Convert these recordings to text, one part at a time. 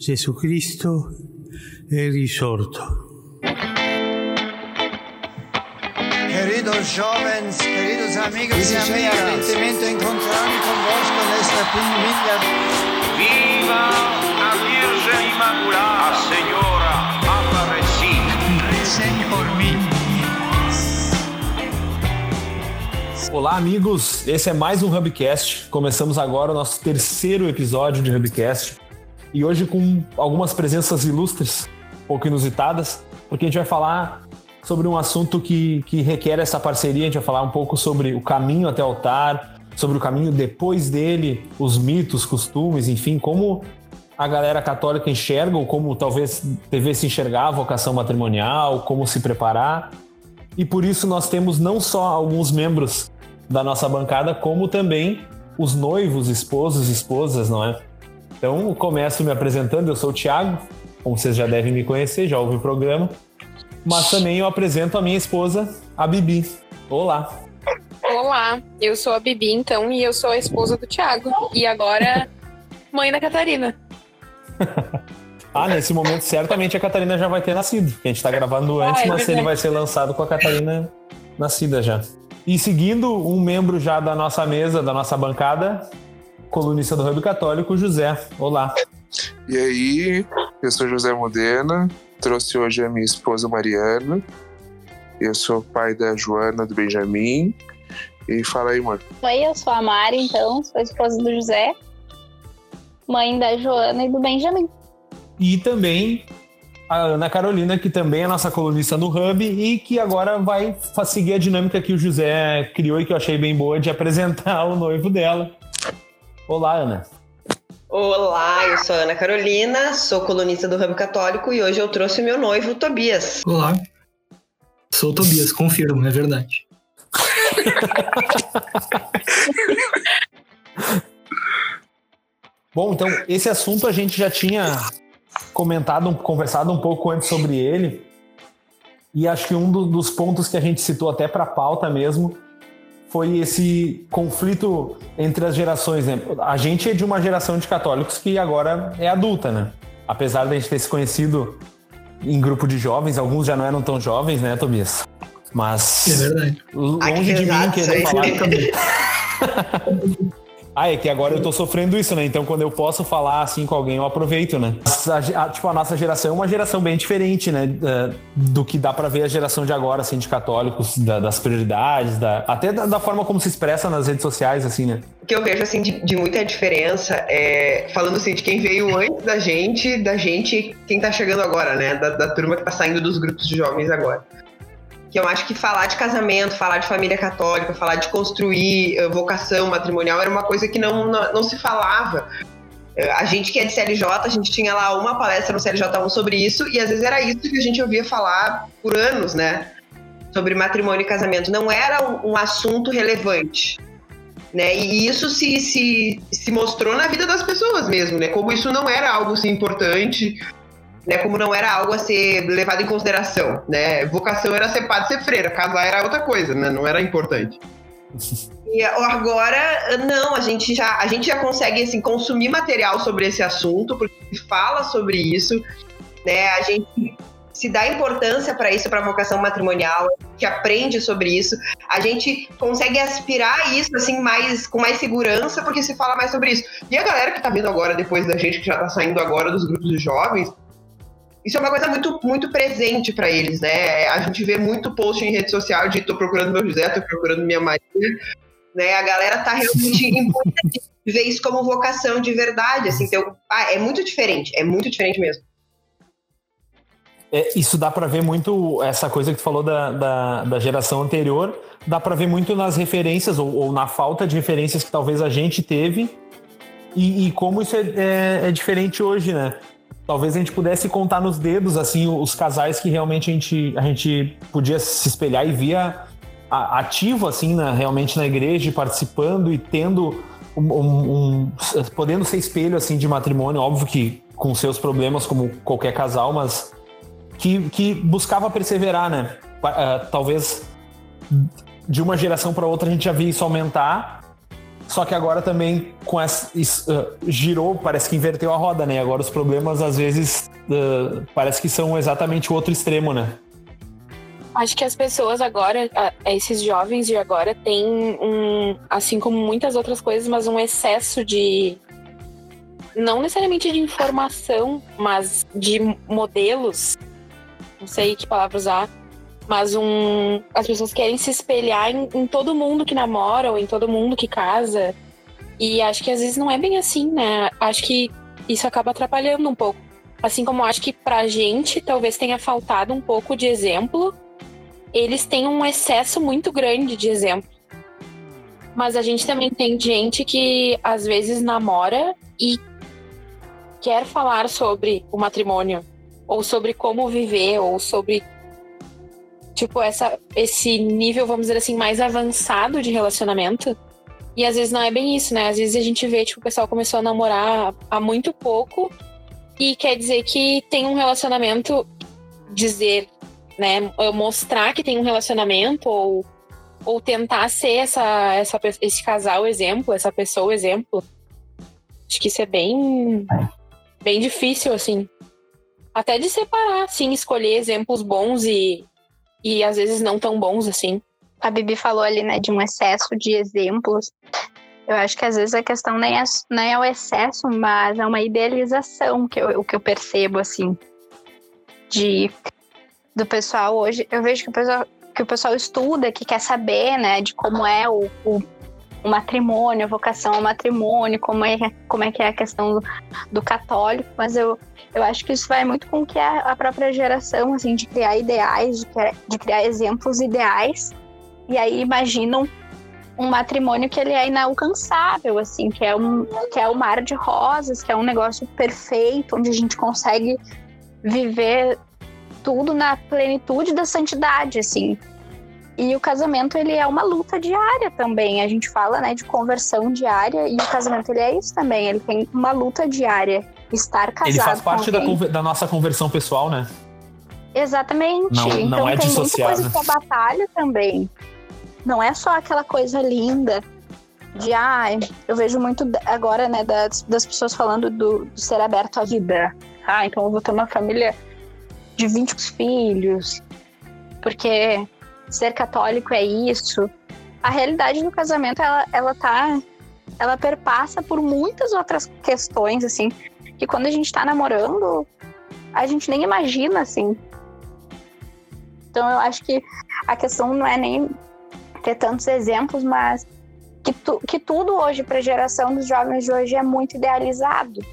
Jesucristo è risorto. Queridos jovens, queridos amigos e amigas, ardentemente encontrar-me convosco nesta pinilha. Viva a Virgem Imaculada, a Senhora Aparecida. Recem por mim. Olá, amigos. Esse é mais um Hubcast. Começamos agora o nosso terceiro episódio de Hubcast. E hoje com algumas presenças ilustres, um pouco inusitadas, porque a gente vai falar sobre um assunto que, que requer essa parceria. A gente vai falar um pouco sobre o caminho até o altar, sobre o caminho depois dele, os mitos, costumes, enfim, como a galera católica enxerga, ou como talvez devesse enxergar a vocação matrimonial, como se preparar. E por isso nós temos não só alguns membros da nossa bancada, como também os noivos, esposos esposas, não é? Então, começo me apresentando, eu sou o Thiago, como vocês já devem me conhecer, já ouvi o programa. Mas também eu apresento a minha esposa, a Bibi. Olá. Olá, eu sou a Bibi, então, e eu sou a esposa do Thiago. E agora, mãe da Catarina. ah, nesse momento, certamente a Catarina já vai ter nascido. A gente tá gravando antes, Ah, é mas ele vai ser lançado com a Catarina nascida já. E seguindo um membro já da nossa mesa, da nossa bancada, colunista do Hub Católico, José. Olá. E aí, eu sou José Modena, trouxe hoje a minha esposa Mariana. Eu sou pai da Joana, do Benjamin. E fala aí, mano. Oi, eu sou a Mari, então, sou a esposa do José, mãe da Joana e do Benjamin. E também a Ana Carolina, que também é nossa colunista no Hub e que agora vai seguir a dinâmica que o José criou e que eu achei bem boa de apresentar o noivo dela. Olá, Ana. Olá, eu sou a Ana Carolina, sou colunista do Hub Católico e hoje eu trouxe o meu noivo, Tobias. Olá. Sou o Tobias, confirmo, é verdade. Bom, então esse assunto a gente já tinha comentado, conversado um pouco antes sobre ele. E acho que um do- dos pontos que a gente citou até para a pauta mesmo foi esse conflito entre as gerações. Né? A gente é de uma geração de católicos que agora é adulta, né? Apesar de a gente ter se conhecido em grupo de jovens, alguns já não eram tão jovens, né, Tobias? Mas É longe de mim querer falar também. Ah, é que agora eu tô sofrendo isso, né? Então quando eu posso falar assim com alguém, eu aproveito, né? A, a- tipo, a nossa geração é uma geração bem diferente, né? Do que dá pra ver a geração de agora, assim, de católicos, da- das prioridades, da, até da, da forma como se expressa nas redes sociais, assim, né? O que eu vejo assim de, de muita diferença é falando assim de quem veio antes da gente, da gente, quem tá chegando agora, né? Da, da turma que tá saindo dos grupos de jovens agora. Que eu acho que falar de casamento, falar de família católica, falar de construir eh, vocação matrimonial era uma coisa que não, não, não se falava. Eh, A gente que é de CLJ, a gente tinha lá uma palestra no CLJ1 sobre isso, e às vezes era isso que a gente ouvia falar por anos, né? Sobre matrimônio e casamento. Não era um, assunto relevante. Né? E isso se, se, se mostrou na vida das pessoas mesmo, né? Como isso não era algo assim, importante, né? Como não era algo a ser levado em consideração, né? Vocação era ser padre, ser freira, casar era outra coisa, né? Não era importante. E agora, não, a gente já, a gente já consegue assim, consumir material sobre esse assunto, porque se fala sobre isso, né? A gente se dá importância para isso, para vocação matrimonial, que aprende sobre isso. A gente consegue aspirar a isso assim mais com mais segurança, porque se fala mais sobre isso. E a galera que tá vindo agora depois da gente que já tá saindo agora dos grupos de jovens, isso é uma coisa muito, muito presente para eles, né? A gente vê muito post em rede social de tô procurando meu José, tô procurando minha Maria, né? A galera tá realmente importante de ver isso como vocação de verdade, assim. Então, ah, é muito diferente, é muito diferente mesmo. É, isso dá pra ver muito, essa coisa que tu falou da, da, da geração anterior, dá pra ver muito nas referências, ou, ou na falta de referências que talvez a gente teve, e, e como isso é, é- é diferente hoje, né? Talvez a gente pudesse contar nos dedos, assim, os casais que realmente a gente, a gente podia se espelhar e via ativo, assim, na, realmente na igreja, participando e tendo um, um- um- podendo ser espelho, assim, de matrimônio, óbvio que com seus problemas, como qualquer casal, mas que, que buscava perseverar, né? Ah, talvez de uma geração para outra a gente já via isso aumentar, Só que agora também com essa isso, uh, girou, parece que inverteu a roda, né? Agora os problemas às vezes uh, parece que são exatamente o outro extremo, né? Acho que as pessoas agora, esses jovens de agora, têm um, assim como muitas outras coisas, mas um excesso de. Não necessariamente de informação, mas de modelos. Não sei que palavra usar. Mas um. As pessoas querem se espelhar em, em todo mundo que namora ou em todo mundo que casa. E acho que às vezes não é bem assim, né? Acho que isso acaba atrapalhando um pouco. Assim como acho que pra gente talvez tenha faltado um pouco de exemplo eles têm um excesso muito grande de exemplo. Mas a gente também tem gente que às vezes namora e quer falar sobre o matrimônio, ou sobre como viver, ou sobre tipo essa esse nível, vamos dizer assim, mais avançado de relacionamento. E às vezes não é bem isso, né? Às vezes a gente vê tipo o pessoal começou a namorar há muito pouco e quer dizer que tem um relacionamento dizer né? Mostrar que tem um relacionamento ou, ou tentar ser essa, essa, esse casal exemplo, essa pessoa exemplo. Acho que isso é bem, bem difícil, assim. Até de separar, assim, escolher exemplos bons e, e às vezes não tão bons, assim. A Bibi falou ali, né, de um excesso de exemplos. Eu acho que às vezes a questão nem é, nem é o excesso, mas é uma idealização que eu, que eu percebo, assim. De do pessoal hoje, eu vejo que o pessoal, que o pessoal estuda, que quer saber, né, de como é o, o, o matrimônio, a vocação ao matrimônio, como é, como é que é a questão do, do católico, mas eu, eu acho que isso vai muito com que a, a própria geração, assim, de criar ideais, de, de criar exemplos ideais, e aí imaginam um matrimônio que ele é inalcançável, assim, que é um que é o mar de rosas, que é um negócio perfeito, onde a gente consegue viver tudo na plenitude da santidade, assim. E o casamento, ele é uma luta diária também. A gente fala, né, de conversão diária e o casamento, ele é isso também. Ele tem uma luta diária. Estar casado Ele faz parte da, da, nossa conversão pessoal, né? Exatamente. Não, então não é tem muita coisa que é batalha também. Não é só aquela coisa linda de, ah, eu vejo muito agora, né, das, das pessoas falando do, do ser aberto à vida. Ah, então eu vou ter uma família de 20 filhos, porque ser católico é isso. A realidade do casamento, ela, ela tá. Ela perpassa por muitas outras questões, assim, que quando a gente tá namorando, a gente nem imagina, assim. Então eu acho que a questão não é nem ter tantos exemplos, mas que, tu, que tudo hoje, para a geração dos jovens de hoje, é muito idealizado.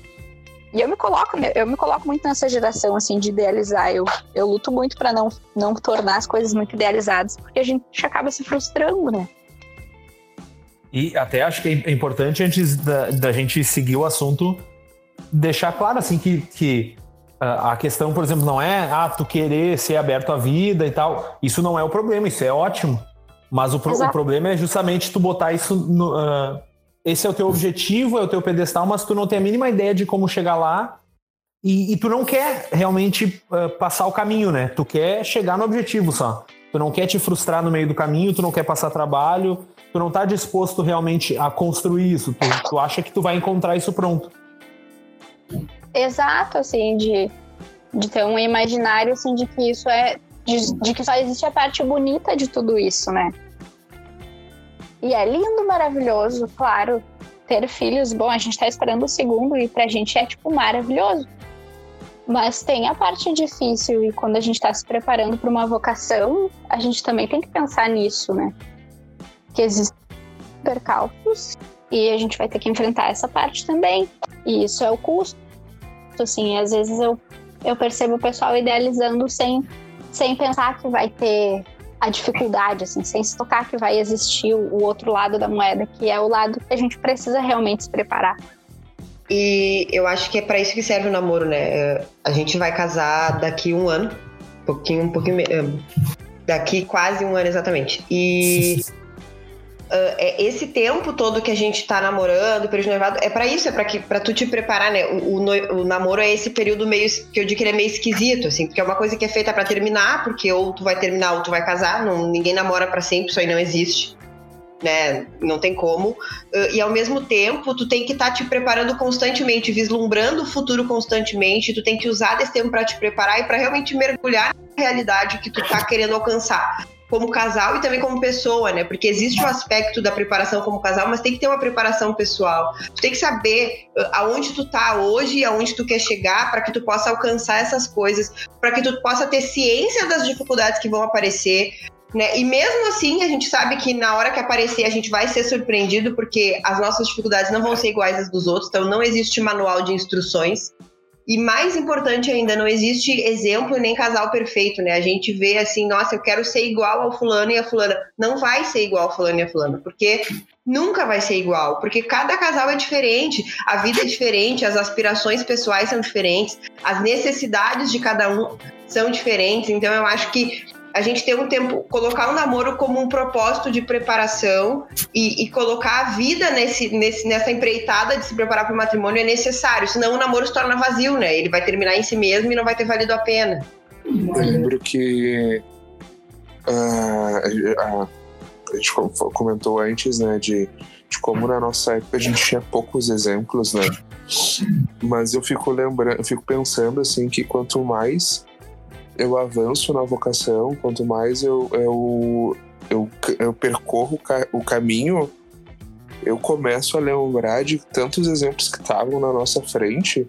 E eu me coloco, eu me coloco muito nessa geração assim de idealizar. Eu, eu luto muito para não não tornar as coisas muito idealizadas, porque a gente acaba se frustrando, né? E até acho que é importante antes da, da gente seguir o assunto deixar claro assim que, que a questão, por exemplo, não é ah, tu querer ser aberto à vida e tal. Isso não é o problema, isso é ótimo. Mas o, pro, o problema é justamente tu botar isso no, uh, esse é o teu objetivo, é o teu pedestal, mas tu não tem a mínima ideia de como chegar lá e, e tu não quer realmente uh, passar o caminho, né? Tu quer chegar no objetivo só. Tu não quer te frustrar no meio do caminho, tu não quer passar trabalho, tu não tá disposto realmente a construir isso. Tu, tu acha que tu vai encontrar isso pronto. Exato, assim, de, de ter um imaginário assim, de que isso é. De, de que só existe a parte bonita de tudo isso, né? E é lindo, maravilhoso, claro. Ter filhos, bom, a gente tá esperando o segundo e pra gente é, tipo, maravilhoso. Mas tem a parte difícil e quando a gente tá se preparando para uma vocação, a gente também tem que pensar nisso, né? Que existem percalços e a gente vai ter que enfrentar essa parte também. E isso é o custo. Assim, às vezes eu, eu percebo o pessoal idealizando sem, sem pensar que vai ter a dificuldade, assim, sem se tocar que vai existir o outro lado da moeda, que é o lado que a gente precisa realmente se preparar. E eu acho que é para isso que serve o namoro, né? A gente vai casar daqui um ano, um pouquinho, um pouquinho, daqui quase um ano exatamente. E é, esse tempo todo que a gente tá namorando, período de noivado, é para isso, é pra, que, pra tu te preparar, né? O, o, o, namoro é esse período meio, que eu digo que ele é meio esquisito, assim, porque é uma coisa que é feita para terminar, porque ou tu vai terminar ou tu vai casar, não, ninguém namora para sempre, isso aí não existe. né? Não tem como. Uh, e ao mesmo tempo, tu tem que estar tá te preparando constantemente, vislumbrando o futuro constantemente. Tu tem que usar desse tempo para te preparar e para realmente mergulhar na realidade que tu tá querendo alcançar como casal e também como pessoa, né? Porque existe o aspecto da preparação como casal, mas tem que ter uma preparação pessoal. Tu tem que saber uh, aonde tu tá hoje e aonde tu quer chegar para que tu possa alcançar essas coisas, para que tu possa ter ciência das dificuldades que vão aparecer, né? E mesmo assim, a gente sabe que na hora que aparecer a gente vai ser surpreendido porque as nossas dificuldades não vão ser iguais às dos outros, então não existe manual de instruções. E mais importante ainda, não existe exemplo nem casal perfeito, né? A gente vê assim, nossa, eu quero ser igual ao fulano e a fulana. Não vai ser igual ao fulano e a fulana, porque nunca vai ser igual, porque cada casal é diferente, a vida é diferente, as aspirações pessoais são diferentes, as necessidades de cada um são diferentes. Então eu acho que a gente ter um tempo, colocar o um namoro como um propósito de preparação e, e, colocar a vida nesse, nesse, nessa empreitada de se preparar para o matrimônio é necessário, senão o namoro se torna vazio, né? Ele vai terminar em si mesmo e não vai ter valido a pena. Eu lembro que uh, a, a gente comentou antes, né, de, de como na nossa época a gente tinha poucos exemplos, né? Mas eu fico lembrando, eu fico pensando assim que quanto mais eu avanço na vocação, quanto mais eu, eu, eu, eu percorro o caminho, eu começo a lembrar de tantos exemplos que estavam na nossa frente,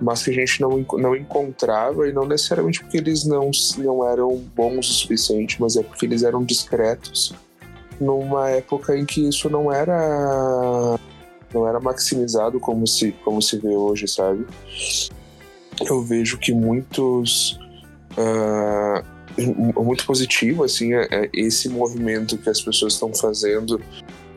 mas que a gente não, não encontrava, e não necessariamente porque eles não, não eram bons o suficiente, mas é porque eles eram discretos numa época em que isso não era não era maximizado como se como se vê hoje, sabe? Eu vejo que muitos uh, muito positivo assim é, é esse movimento que as pessoas estão fazendo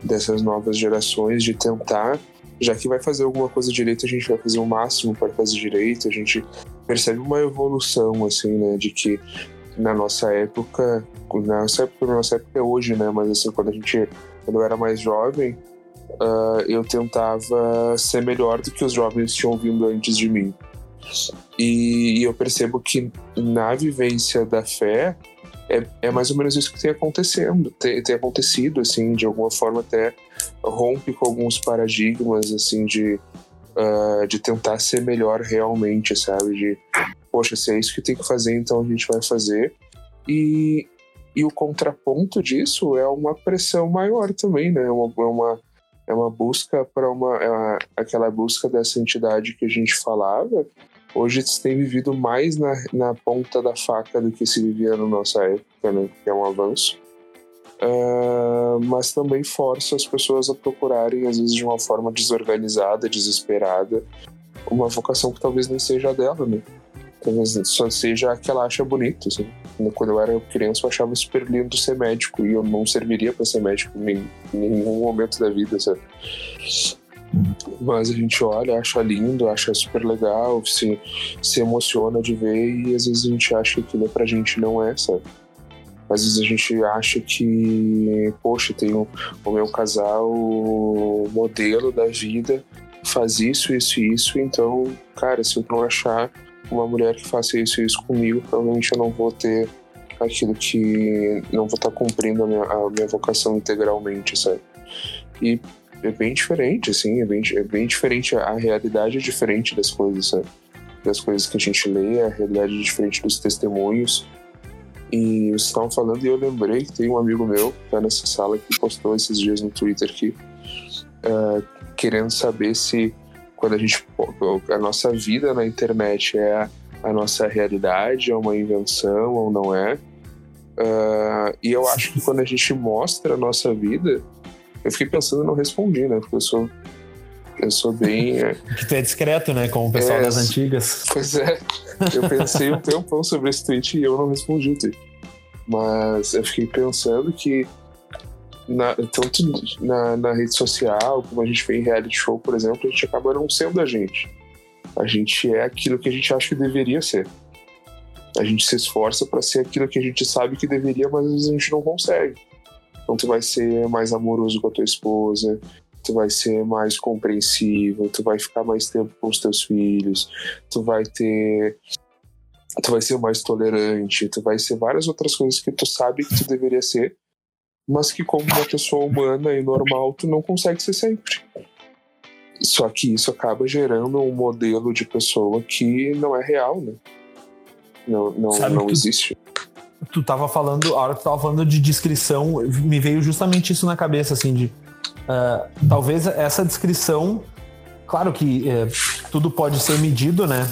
dessas novas gerações de tentar já que vai fazer alguma coisa direito a gente vai fazer o máximo para fazer direito a gente percebe uma evolução assim né de que na nossa época na nossa época, na nossa época é hoje né mas assim quando a gente quando eu era mais jovem uh, eu tentava ser melhor do que os jovens tinham vindo antes de mim e, eu percebo que na vivência da fé é, é mais ou menos isso que tem acontecendo, tem, tem acontecido, assim, de alguma forma até rompe com alguns paradigmas, assim, de, uh, de tentar ser melhor realmente, sabe? De, poxa, se é isso que tem que fazer, então a gente vai fazer. E, e o contraponto disso é uma pressão maior também, né? É uma, é uma, é uma busca para uma, é uma, aquela busca dessa entidade que a gente falava, hoje se tem vivido mais na, na ponta da faca do que se vivia na nossa época, né? Que é um avanço. Uh, mas também força as pessoas a procurarem, às vezes de uma forma desorganizada, desesperada, uma vocação que talvez nem seja dela, né? Talvez só seja a que ela acha bonito. Assim. Quando eu era criança, eu achava super lindo ser médico e eu não serviria para ser médico em nenhum momento da vida, sabe? Mas a gente olha, acha lindo, acha super legal, se, se emociona de ver e às vezes a gente acha que aquilo pra gente não é, sabe? Às vezes a gente acha que, poxa, tem o, o meu casal o modelo da vida, faz isso, isso e isso, então, cara, se eu não achar uma mulher que faça isso e isso comigo, provavelmente eu não vou ter aquilo que. não vou estar cumprindo a minha, a minha vocação integralmente, sabe? E é bem diferente, assim, é bem, é bem diferente. A realidade é diferente das coisas, sabe? Das coisas que a gente lê, a realidade é diferente dos testemunhos. E vocês estavam falando e eu lembrei que tem um amigo meu que tá nessa sala que postou esses dias no Twitter aqui, uh, querendo saber se quando a gente a nossa vida na internet é a, a nossa realidade, é uma invenção ou não é. Uh, e eu acho que quando a gente mostra a nossa vida, eu fiquei pensando e não respondi, né? Porque eu sou. Eu sou bem. É... Que tu é discreto, né? Como o pessoal é, das antigas. Pois é. Eu pensei um tempão sobre esse tweet e eu não respondi o tweet. Mas eu fiquei pensando que na, tanto na, na, rede social, como a gente vê em reality show, por exemplo, a gente acaba não sendo a gente. A gente é aquilo que a gente acha que deveria ser. A gente se esforça para ser aquilo que a gente sabe que deveria, mas às vezes a gente não consegue. Então tu vai ser mais amoroso com a tua esposa, tu vai ser mais compreensivo, tu vai ficar mais tempo com os teus filhos, tu vai ter tu vai ser mais tolerante, tu vai ser várias outras coisas que tu sabe que tu deveria ser, mas que como uma pessoa humana e normal tu não consegue ser sempre. Só que isso acaba gerando um modelo de pessoa que não é real, né? Não, não, Sabe não que- existe. Tu tava falando, a hora que tu tava falando de descrição, me veio justamente isso na cabeça, assim, de. ah, talvez essa descrição. Claro que eh, tudo pode ser medido, né?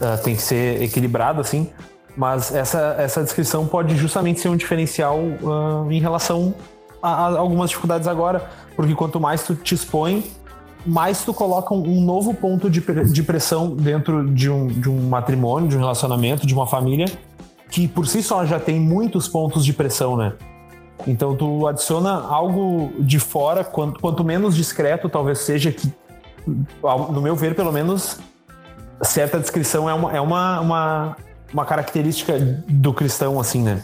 Ah, tem que ser equilibrado, assim. Mas essa, essa descrição pode justamente ser um diferencial ah, em relação a, a algumas dificuldades agora. Porque quanto mais tu te expõe, mais tu coloca um, um novo ponto de, de pressão dentro de um, de um matrimônio, de um relacionamento, de uma família, que por si só já tem muitos pontos de pressão, né? Então tu adiciona algo de fora, quanto, quanto menos discreto talvez seja que, no meu ver, pelo menos, certa descrição é uma, é uma, uma, uma característica do cristão, assim, né?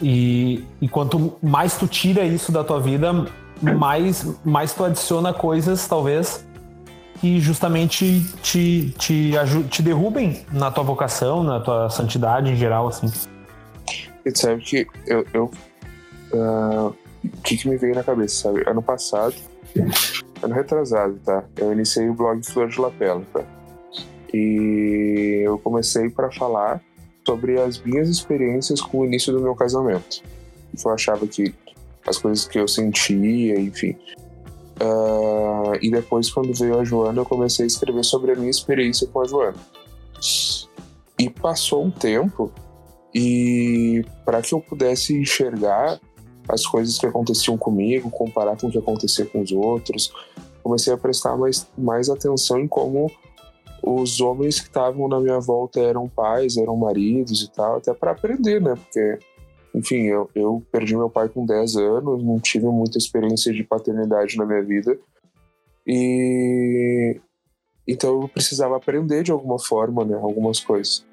E, e quanto mais tu tira isso da tua vida, mais, mais tu adiciona coisas, talvez, que justamente te, te, te derrubem na tua vocação, na tua santidade em geral, assim. E sabe que eu. eu o que, que me veio na cabeça, sabe? Ano passado, ano retrasado, tá? Eu iniciei o blog Flor de Lapela, tá? E eu comecei para falar sobre as minhas experiências com o início do meu casamento. Eu achava que as coisas que eu sentia, enfim. Ah, e depois, quando veio a Joana, eu comecei a escrever sobre a minha experiência com a Joana. E passou um tempo, e para que eu pudesse enxergar as coisas que aconteciam comigo, comparar com o que acontecia com os outros, comecei a prestar mais, mais atenção em como os homens que estavam na minha volta eram pais, eram maridos e tal, até para aprender, né? Porque, enfim, eu, eu perdi meu pai com 10 anos, não tive muita experiência de paternidade na minha vida. E então eu precisava aprender de alguma forma, né, algumas coisas.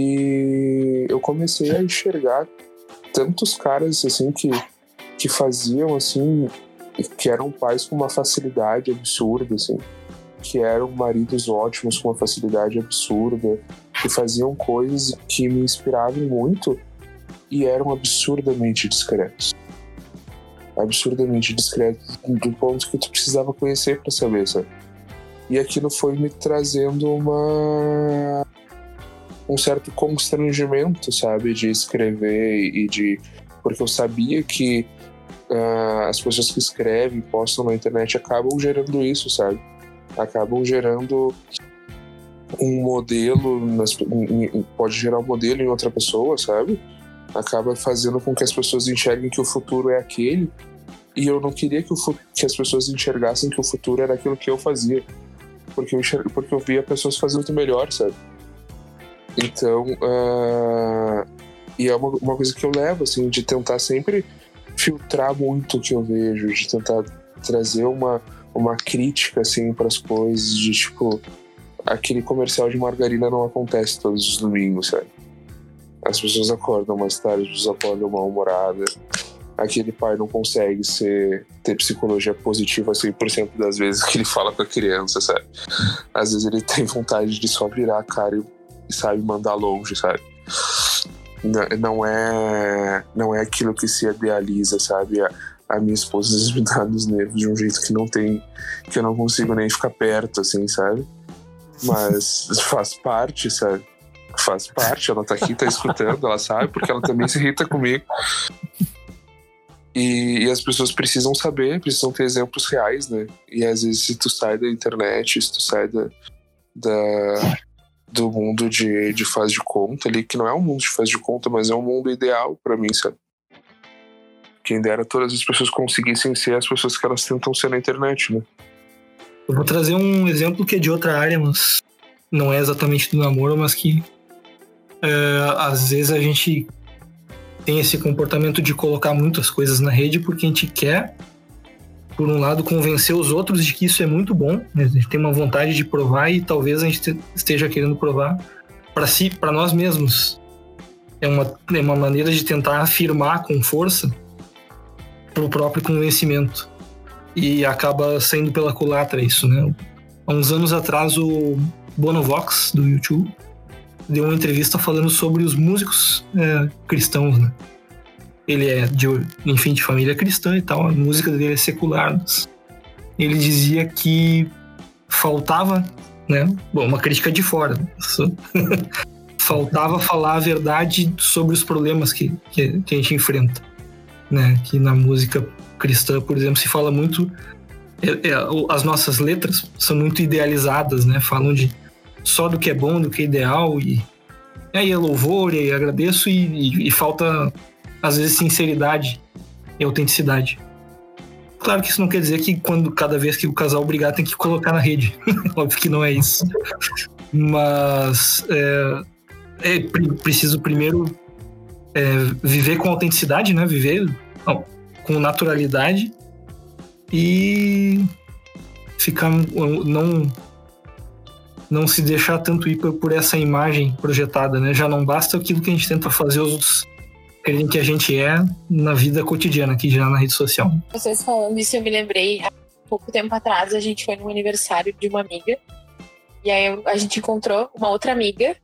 E eu comecei a enxergar tantos caras assim que que faziam assim que eram pais com uma facilidade absurda assim, que eram maridos ótimos com uma facilidade absurda, que faziam coisas que me inspiravam muito e eram absurdamente discretos. Absurdamente discretos do ponto que tu precisava conhecer para saber, sabe? E aquilo foi me trazendo uma um certo constrangimento, sabe, de escrever e de porque eu sabia que ah, as pessoas que escrevem, postam na internet acabam gerando isso, sabe? Acabam gerando um modelo, nas- pode gerar um modelo em outra pessoa, sabe? Acaba fazendo com que as pessoas enxerguem que o futuro é aquele. E eu não queria que, o que as pessoas enxergassem que o futuro era aquilo que eu fazia. Porque eu, porque eu via pessoas fazendo melhor, sabe? Então, ah, e é uma, uma coisa que eu levo, assim, de tentar sempre filtrar muito o que eu vejo, de tentar trazer uma, uma crítica, assim, para as coisas, de tipo, aquele comercial de margarina não acontece todos os domingos, sabe? As pessoas acordam mais tarde, as pessoas acordam mal-humoradas. Aquele pai não consegue ser, ter psicologia positiva 100% das vezes que ele fala com a criança, sabe? Às vezes ele tem vontade de só virar a cara e, sabe mandar longe, sabe? Não, não é não é aquilo que se idealiza, sabe? A, a minha esposa às vezes me dá nos nervos de um jeito que não tem que eu não consigo nem ficar perto, assim, sabe? Mas faz parte, sabe? Faz parte, ela tá aqui, tá escutando, ela sabe, porque ela também se irrita comigo. E, e as pessoas precisam saber, precisam ter exemplos reais, né? E às vezes, se tu sai da internet, se tu sai da, da- do mundo de, de faz de conta ali, que não é um mundo de faz de conta, mas é um mundo ideal pra mim, sabe? Quem dera todas as pessoas conseguissem ser as pessoas que elas tentam ser na internet, né? Eu vou trazer um exemplo que é de outra área, mas não é exatamente do namoro, mas que é, às vezes a gente tem esse comportamento de colocar muitas coisas na rede porque a gente quer, por um lado, convencer os outros de que isso é muito bom, né? a gente tem uma vontade de provar e talvez a gente te- esteja querendo provar para si, para nós mesmos. É uma, é uma maneira de tentar afirmar com força o próprio convencimento e acaba saindo pela culatra isso, né? Há uns anos atrás o Bonovox do YouTube deu uma entrevista falando sobre os músicos é, cristãos, né? ele é de, enfim, de família cristã e tal, a música dele é secular. Mas ele dizia que faltava, né? Bom, uma crítica de fora. faltava falar a verdade sobre os problemas que, que, que, a gente enfrenta, né? Que na música cristã, por exemplo, se fala muito é, é, as nossas letras são muito idealizadas, né? Falam de só do que é bom, do que é ideal e aí é louvor e agradeço e, e, e falta às vezes sinceridade e autenticidade. Claro que isso não quer dizer que quando cada vez que o casal brigar tem que colocar na rede. Óbvio que não é isso. Mas é, é preciso primeiro é, viver com autenticidade, né? Viver com naturalidade e ficar não não se deixar tanto ir por essa imagem projetada, né? Já não basta aquilo que a gente tenta fazer os outros querem que a gente é na vida cotidiana, aqui já na rede social. Vocês falando isso, eu me lembrei, há pouco tempo atrás, a gente foi no aniversário de uma amiga, e aí a gente encontrou uma outra amiga,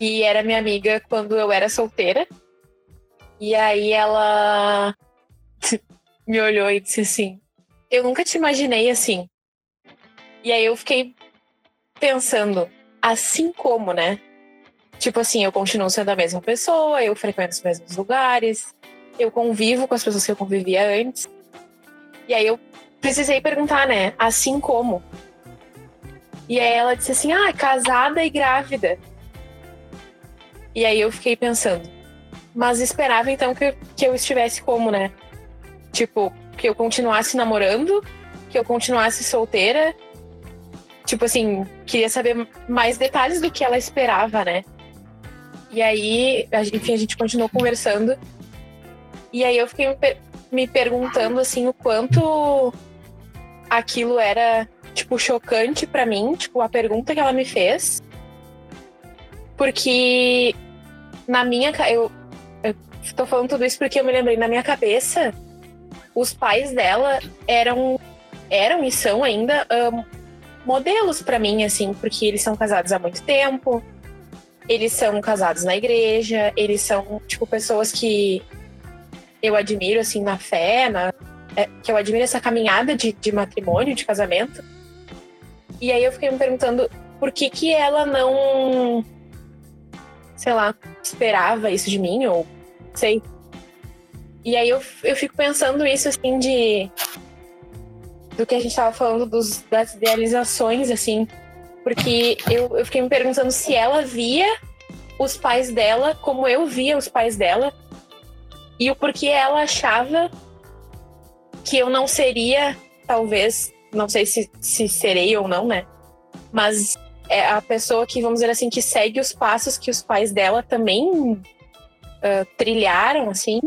e era minha amiga quando eu era solteira, e aí ela me olhou e disse assim: Eu nunca te imaginei assim. E aí eu fiquei pensando, assim como, né? Tipo assim, eu continuo sendo a mesma pessoa, eu frequento os mesmos lugares, eu convivo com as pessoas que eu convivia antes. E aí eu precisei perguntar, né? Assim como. E aí ela disse assim: ah, casada e grávida. E aí eu fiquei pensando, mas esperava então que, que eu estivesse como, né? Tipo, que eu continuasse namorando, que eu continuasse solteira. Tipo assim, queria saber mais detalhes do que ela esperava, né? E aí, enfim, a gente continuou conversando. E aí eu fiquei me perguntando assim o quanto aquilo era tipo chocante para mim, tipo a pergunta que ela me fez. Porque na minha eu, eu tô falando tudo isso porque eu me lembrei na minha cabeça os pais dela eram eram e são ainda um, modelos para mim, assim, porque eles são casados há muito tempo, eles são casados na igreja, eles são, tipo, pessoas que eu admiro, assim, na fé, na, é, que eu admiro essa caminhada de, de matrimônio, de casamento. E aí eu fiquei me perguntando por que que ela não, sei lá, esperava isso de mim, ou sei, e aí eu, eu fico pensando isso, assim, de. Do que a gente tava falando dos, das idealizações, assim. Porque eu, eu fiquei me perguntando se ela via os pais dela como eu via os pais dela. E o porquê ela achava que eu não seria, talvez, não sei se, se serei ou não, né? Mas é a pessoa que, vamos dizer assim, que segue os passos que os pais dela também uh, trilharam, assim.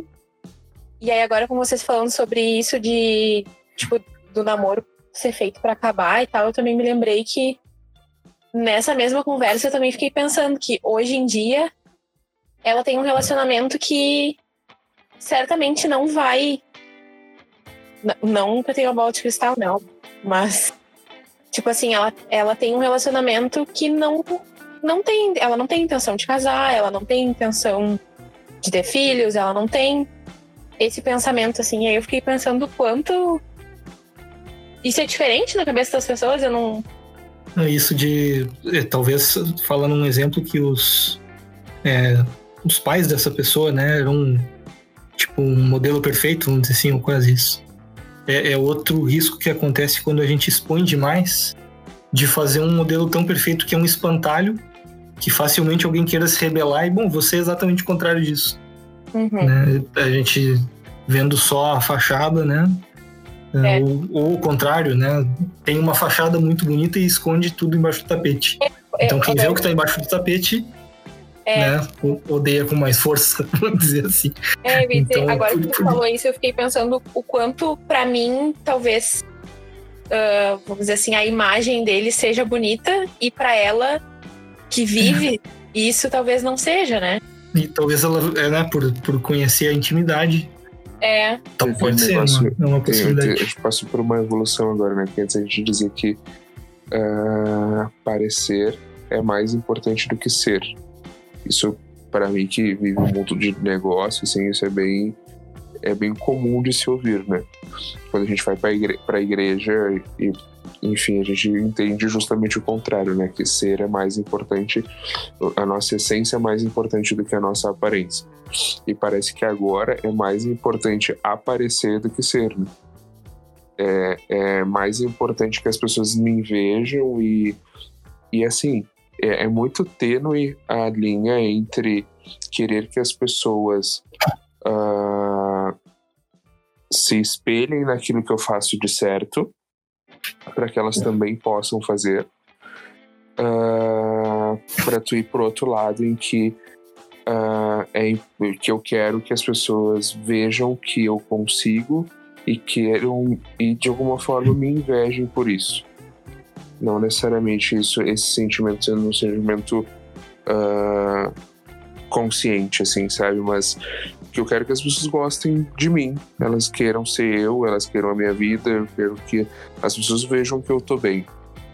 E aí agora com vocês falando sobre isso de, tipo, do namoro ser feito para acabar e tal, eu também me lembrei que nessa mesma conversa eu também fiquei pensando que hoje em dia ela tem um relacionamento que certamente não vai não que eu tenha bola de cristal, não, mas tipo assim, ela, ela tem um relacionamento que não não tem, ela não tem intenção de casar, ela não tem intenção de ter filhos, ela não tem esse pensamento, assim. Aí eu fiquei pensando o quanto isso é diferente na cabeça das pessoas, eu não. É isso de. É, talvez falando um exemplo que os. É, os pais dessa pessoa, né, eram tipo um modelo perfeito, vamos dizer assim, ou quase isso. É, é outro risco que acontece quando a gente expõe demais de fazer um modelo tão perfeito que é um espantalho que facilmente alguém queira se rebelar e, bom, você é exatamente o contrário disso. Uhum. Né? A gente vendo só a fachada, né? É. Ou, ou, o contrário, né? Tem uma fachada muito bonita e esconde tudo embaixo do tapete. É, então quem é, vê o que está embaixo do tapete é. né, odeia com mais força, vamos dizer assim. É, então, agora que você falou isso, eu fiquei pensando o quanto, para mim, talvez, uh, vamos dizer assim, a imagem dele seja bonita e para ela que vive, isso talvez não seja, né? E talvez ela, é, né, por, por conhecer a intimidade. É. Então pode ser negócio, uma, uma possibilidade. A gente passa por uma evolução agora, né? Que antes a gente dizia que uh, parecer é mais importante do que ser. Isso para mim que vive um mundo de negócio, assim, isso é bem é bem comum de se ouvir, né? Quando a gente vai para igre a igreja e, enfim, a gente entende justamente o contrário, né? Que ser é mais importante, a nossa essência é mais importante do que a nossa aparência. E parece que agora é mais importante aparecer do que ser, né? É, é mais importante que as pessoas me vejam e, e assim, é, é muito tênue a linha entre querer que as pessoas uh, se espelhem naquilo que eu faço de certo, para que elas também possam fazer, uh, ah, para tu ir pro outro lado em que uh, é que eu quero que as pessoas vejam que eu consigo e queiram e de alguma forma me invejem por isso. Não necessariamente isso, esse sentimento sendo um sentimento uh, consciente, assim, sabe? Mas que eu quero que as pessoas gostem de mim, elas queiram ser eu, elas queiram a minha vida, eu quero que as pessoas vejam que eu tô bem,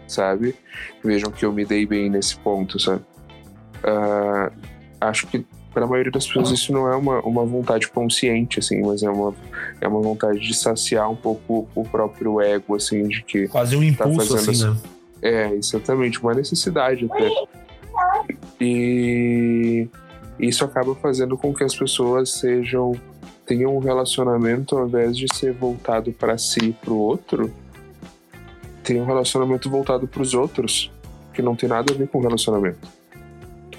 sabe? Vejam que eu me dei bem nesse ponto, sabe? Uh, acho que para a maioria das pessoas isso não é uma, uma vontade consciente, assim, mas é uma, é uma vontade de saciar um pouco o próprio ego, assim, de que. Quase um impulso, tá assim, né? É, exatamente, uma necessidade até. E isso acaba fazendo com que as pessoas sejam tenham um relacionamento ao invés de ser voltado para si e para o outro, tem um relacionamento voltado para os outros, que não tem nada a ver com relacionamento.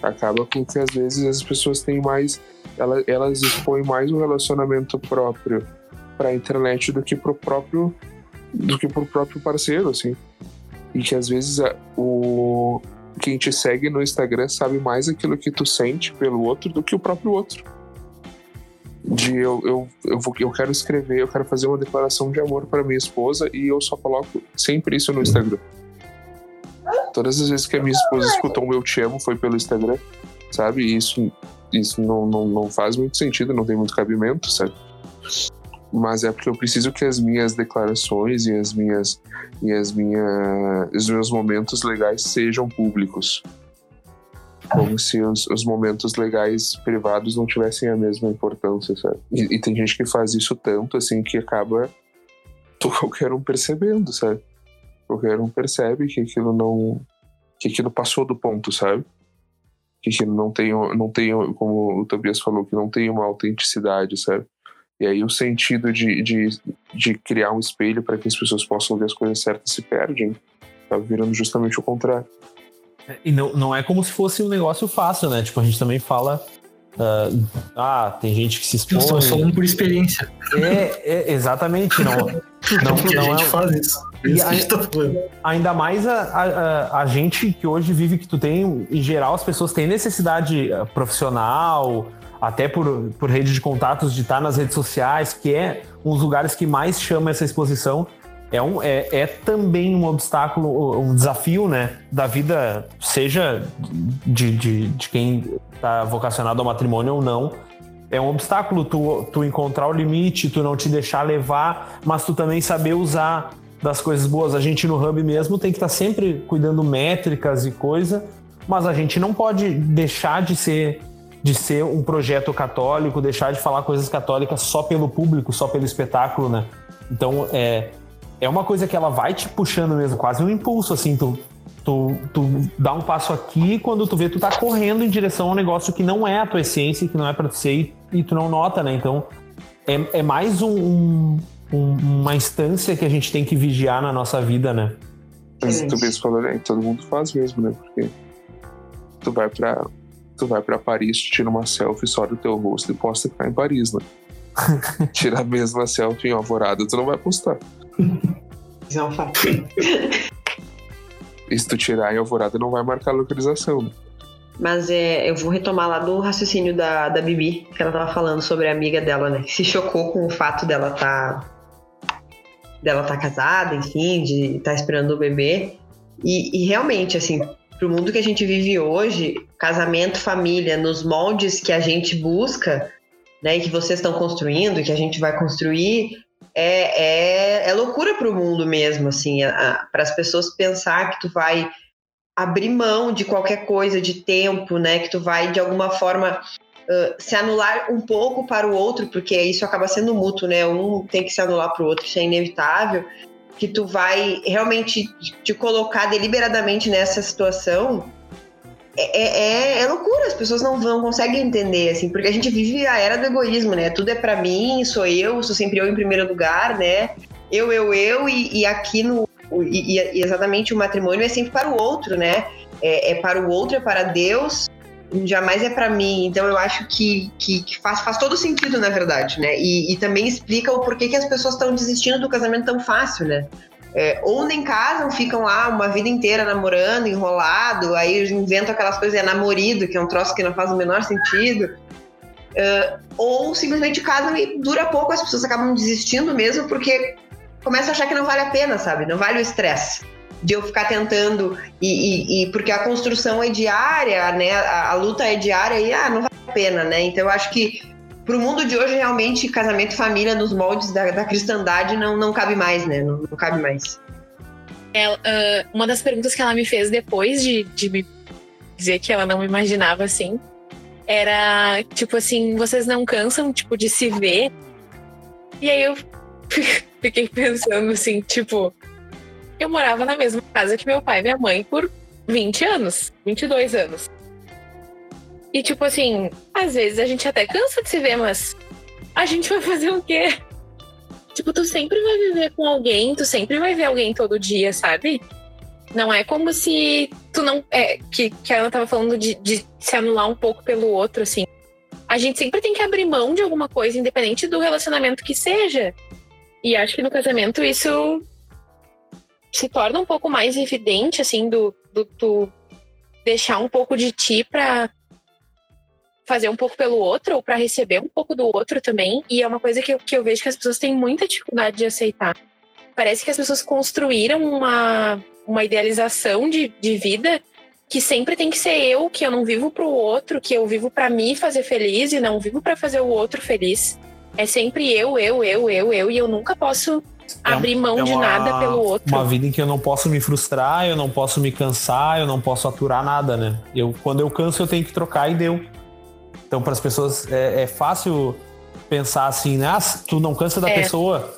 Acaba com que às vezes as pessoas têm mais elas, elas expõem mais o relacionamento próprio para a internet do que para o próprio do que para o próprio parceiro, assim. E que às vezes o quem te segue no Instagram sabe mais aquilo que tu sente pelo outro do que o próprio outro. De eu, eu, eu, vou, eu quero escrever, eu quero fazer uma declaração de amor para minha esposa e eu só coloco sempre isso no Instagram. Todas as vezes que a minha esposa escutou um Eu Te Amo foi pelo Instagram, sabe? E isso, isso não, não, não faz muito sentido, não tem muito cabimento, sabe? Mas é porque eu preciso que as minhas declarações e as minhas e as minhas os meus momentos legais sejam públicos. Como se os, os momentos legais privados não tivessem a mesma importância sabe? E, e, tem gente que faz isso tanto assim que acaba qualquer um percebendo sabe? Qualquer um percebe que aquilo não que aquilo passou do ponto sabe? Que aquilo não tem não tem como o Tobias falou que não tem uma autenticidade sabe e aí o sentido de, de, de criar um espelho para que as pessoas possam ver as coisas certas se perdem. Tá virando justamente o contrário. E não, não é como se fosse um negócio fácil, né? Tipo, a gente também fala. Uh, ah, tem gente que se expõe. Estamos falando por experiência. É, é exatamente. Não, não, não, a gente é, faz isso. E ainda, ainda mais a, a, a, gente que hoje vive, que tu tem, em geral, as pessoas têm necessidade ah, profissional, até por, por rede de contatos, de estar nas redes sociais, que é um dos lugares que mais chama essa exposição. É, um, é, é também um obstáculo, um desafio, né, da vida, seja de, de, de quem está vocacionado ao matrimônio ou não. É um obstáculo tu, tu encontrar o limite, tu não te deixar levar, mas tu também saber usar das coisas boas. A gente no Hub mesmo tem que estar tá sempre cuidando métricas e coisa, mas a gente não pode deixar de ser de ser um projeto católico, deixar de falar coisas católicas só pelo público, só pelo espetáculo, né? Então, é, é uma coisa que ela vai te puxando mesmo, quase um impulso, assim, tu, tu, tu dá um passo aqui e quando tu vê, tu tá correndo em direção a um negócio que não é a tua essência, que não é pra tu ser e, e tu não nota, né? Então, é, é mais um, um, uma instância que a gente tem que vigiar na nossa vida, né? Mas tu mesmo falou, né? Todo mundo faz mesmo, né? Porque tu vai pra, tu vai para Paris, tira uma selfie só do teu rosto e posta que tá em Paris, né? tira a mesma selfie em Alvorada, tu não vai postar. Isso é um fato. E se tu tirar em Alvorada, não vai marcar a localização, né? Mas é, eu vou retomar lá do raciocínio da, da Bibi, que ela tava falando sobre a amiga dela, né? Que se chocou com o fato dela tá dela tá casada, enfim, de estar tá esperando o bebê. E, e realmente, assim, pro mundo que a gente vive hoje, casamento, família, nos moldes que a gente busca, né, e que vocês estão construindo, que a gente vai construir, é, é, é loucura pro mundo mesmo, assim, para as pessoas pensar que tu vai abrir mão de qualquer coisa, de tempo, né? Que tu vai de alguma forma uh, se anular um pouco para o outro, porque isso acaba sendo mútuo, né? Um tem que se anular para o outro, isso é inevitável. Que tu vai realmente te colocar deliberadamente nessa situação é, é, é, loucura, as pessoas não, não conseguem entender, assim, porque a gente vive a era do egoísmo, né? Tudo é para mim, sou eu, sou sempre eu em primeiro lugar, né? Eu, eu, eu, e, e aqui no. E, e, exatamente o matrimônio é sempre para o outro, né? É, é para o outro, é para Deus, jamais é para mim. Então eu acho que, que, que, faz, faz todo sentido, na verdade, né? E, e também explica o porquê que as pessoas estão desistindo do casamento tão fácil, né? É, ou nem casam, ficam lá uma vida inteira namorando, enrolado, aí inventam aquelas coisas, é namorido, que é um troço que não faz o menor sentido. Uh, ou simplesmente casam e dura pouco, as pessoas acabam desistindo mesmo, porque começa a achar que não vale a pena, sabe? Não vale o estresse de eu ficar tentando e, e, e, porque a construção é diária, né? A, a, luta é diária e ah, não vale a pena, né? Então eu acho que para o mundo de hoje realmente casamento e família nos moldes da, da cristandade não, não cabe mais, né? Não, não cabe mais. Ela, uh, uma das perguntas que ela me fez depois de, de me dizer que ela não me imaginava assim era tipo assim, vocês não cansam tipo de se ver? E aí eu fiquei pensando assim, tipo, eu morava na mesma casa que meu pai e minha mãe por 20 anos, 22 anos. E tipo assim, às vezes a gente até cansa de se ver, mas a gente vai fazer o quê? Tipo, tu sempre vai viver com alguém, tu sempre vai ver alguém todo dia, sabe? Não é como se tu não. É, que, que ela tava falando de, de se anular um pouco pelo outro, assim. A gente sempre tem que abrir mão de alguma coisa, independente do relacionamento que seja. E acho que no casamento isso se torna um pouco mais evidente, assim, do, do tu deixar um pouco de ti para fazer um pouco pelo outro ou para receber um pouco do outro também. E é uma coisa que eu, que eu vejo que as pessoas têm muita dificuldade de aceitar. Parece que as pessoas construíram uma, uma idealização de, de vida que sempre tem que ser eu, que eu não vivo para o outro, que eu vivo para mim fazer feliz e não vivo para fazer o outro feliz. É sempre eu, eu, eu, eu, eu, e eu nunca posso é abrir mão é de nada pelo outro. Uma vida em que eu não posso me frustrar, eu não posso me cansar, eu não posso aturar nada, né? Eu, quando eu canso, eu tenho que trocar e deu. Então, para as pessoas, é, é, fácil pensar assim, né? Ah, tu não cansa da é. pessoa.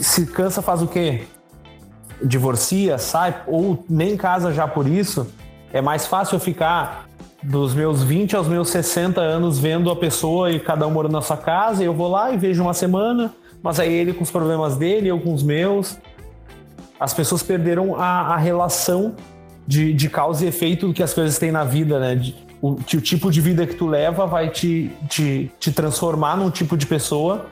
Se cansa, faz o quê? Divorcia, sai, ou nem casa já por isso. É mais fácil eu ficar dos meus 20 aos meus 60 anos vendo a pessoa e cada um morando na sua casa, e eu vou lá e vejo uma semana, mas aí ele com os problemas dele, eu com os meus. As pessoas perderam a, a relação de, de, causa e efeito que as coisas têm na vida, né? De, o, que o tipo de vida que tu leva vai te, te, te transformar num tipo de pessoa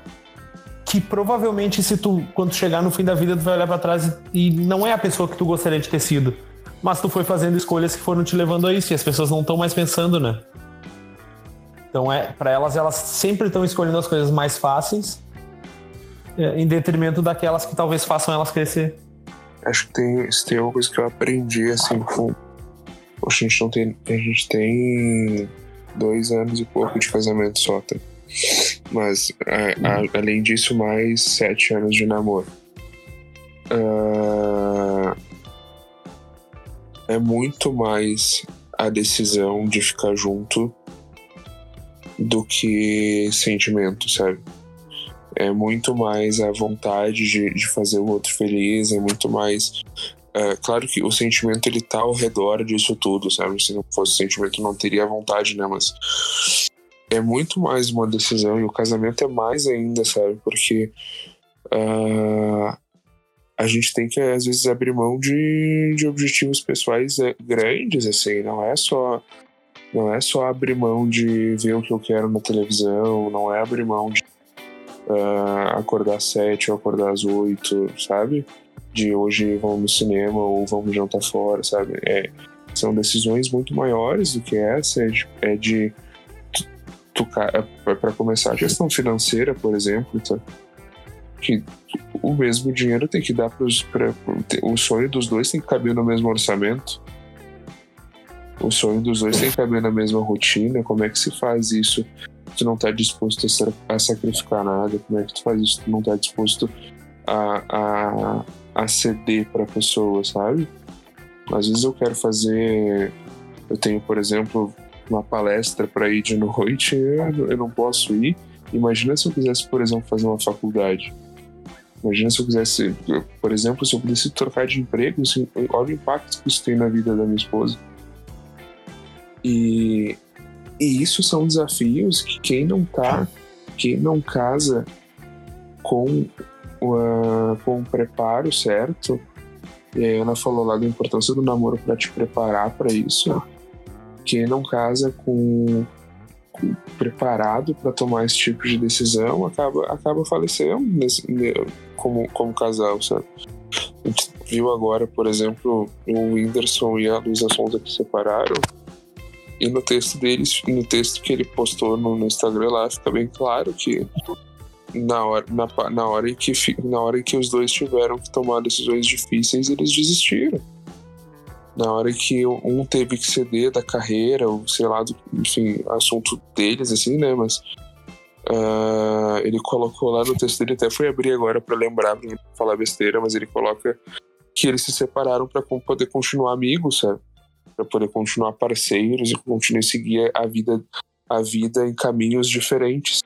que provavelmente se tu quando chegar no fim da vida tu vai olhar para trás e não é a pessoa que tu gostaria de ter sido, mas tu foi fazendo escolhas que foram te levando a isso e as pessoas não estão mais pensando, né? Então é para elas elas sempre estão escolhendo as coisas mais fáceis em detrimento daquelas que talvez façam elas crescer. Acho que tem, se tem uma coisa que eu aprendi assim com. a gente não tem. A gente tem dois anos e pouco de casamento só, tá? Mas a, a, além disso, mais sete anos de namoro. Uh, é muito mais a decisão de ficar junto do que sentimento, sabe? É muito mais a vontade de, de fazer o outro feliz, é muito mais. É, claro que o sentimento ele tá ao redor disso tudo, sabe? Se não fosse o sentimento, não teria vontade, né? Mas é muito mais uma decisão e o casamento é mais ainda, sabe? Porque uh, a gente tem que às vezes abrir mão de, de objetivos pessoais é, grandes, assim, não é só não é só abrir mão de ver o que eu quero na televisão, não é abrir mão de uh, acordar às sete ou acordar às oito, sabe? De hoje vamos no cinema ou vamos jantar fora, sabe? É, são decisões muito maiores do que essa, é de, é de é para começar a questão financeira, por exemplo, tá? que o mesmo dinheiro tem que dar para o sonho dos dois tem que caber no mesmo orçamento. O sonho dos dois tem que caber na mesma rotina. Como é que se faz isso tu não tá disposto a, sacrificar nada? Como é que tu faz isso? Tu não tá disposto a, a, a ceder pra pessoa, sabe? Às vezes eu quero fazer. Eu tenho, por exemplo, uma palestra para ir de noite, eu, não posso ir. Imagina se eu quisesse, por exemplo, fazer uma faculdade. Imagina se eu quisesse, por exemplo, se eu pudesse trocar de emprego, assim, olha o impacto que isso tem na vida da minha esposa. E, e isso são desafios que quem não tá, quem não casa com, uh, com o preparo certo, e a Ana falou lá da importância do namoro para te preparar para isso. Quem não casa com, com preparado para tomar esse tipo de decisão acaba, acaba falecendo nesse, como, como casal? A gente viu agora, por exemplo, o Whindersson e a Luísa Sonza que separaram. E no texto deles, no texto que ele postou no, no Instagram lá, fica bem claro que na hora, na, na, hora em que, na hora em que os dois tiveram que tomar decisões difíceis, eles desistiram. Na hora que um teve que ceder da carreira, ou sei lá, do, enfim, assunto deles, assim, né? Mas uh, ele colocou lá no texto dele, até fui abrir agora para lembrar, pra falar besteira, mas ele coloca que eles se separaram para poder continuar amigos, sabe? Para poder continuar parceiros e continuar a seguir a vida, a vida em caminhos diferentes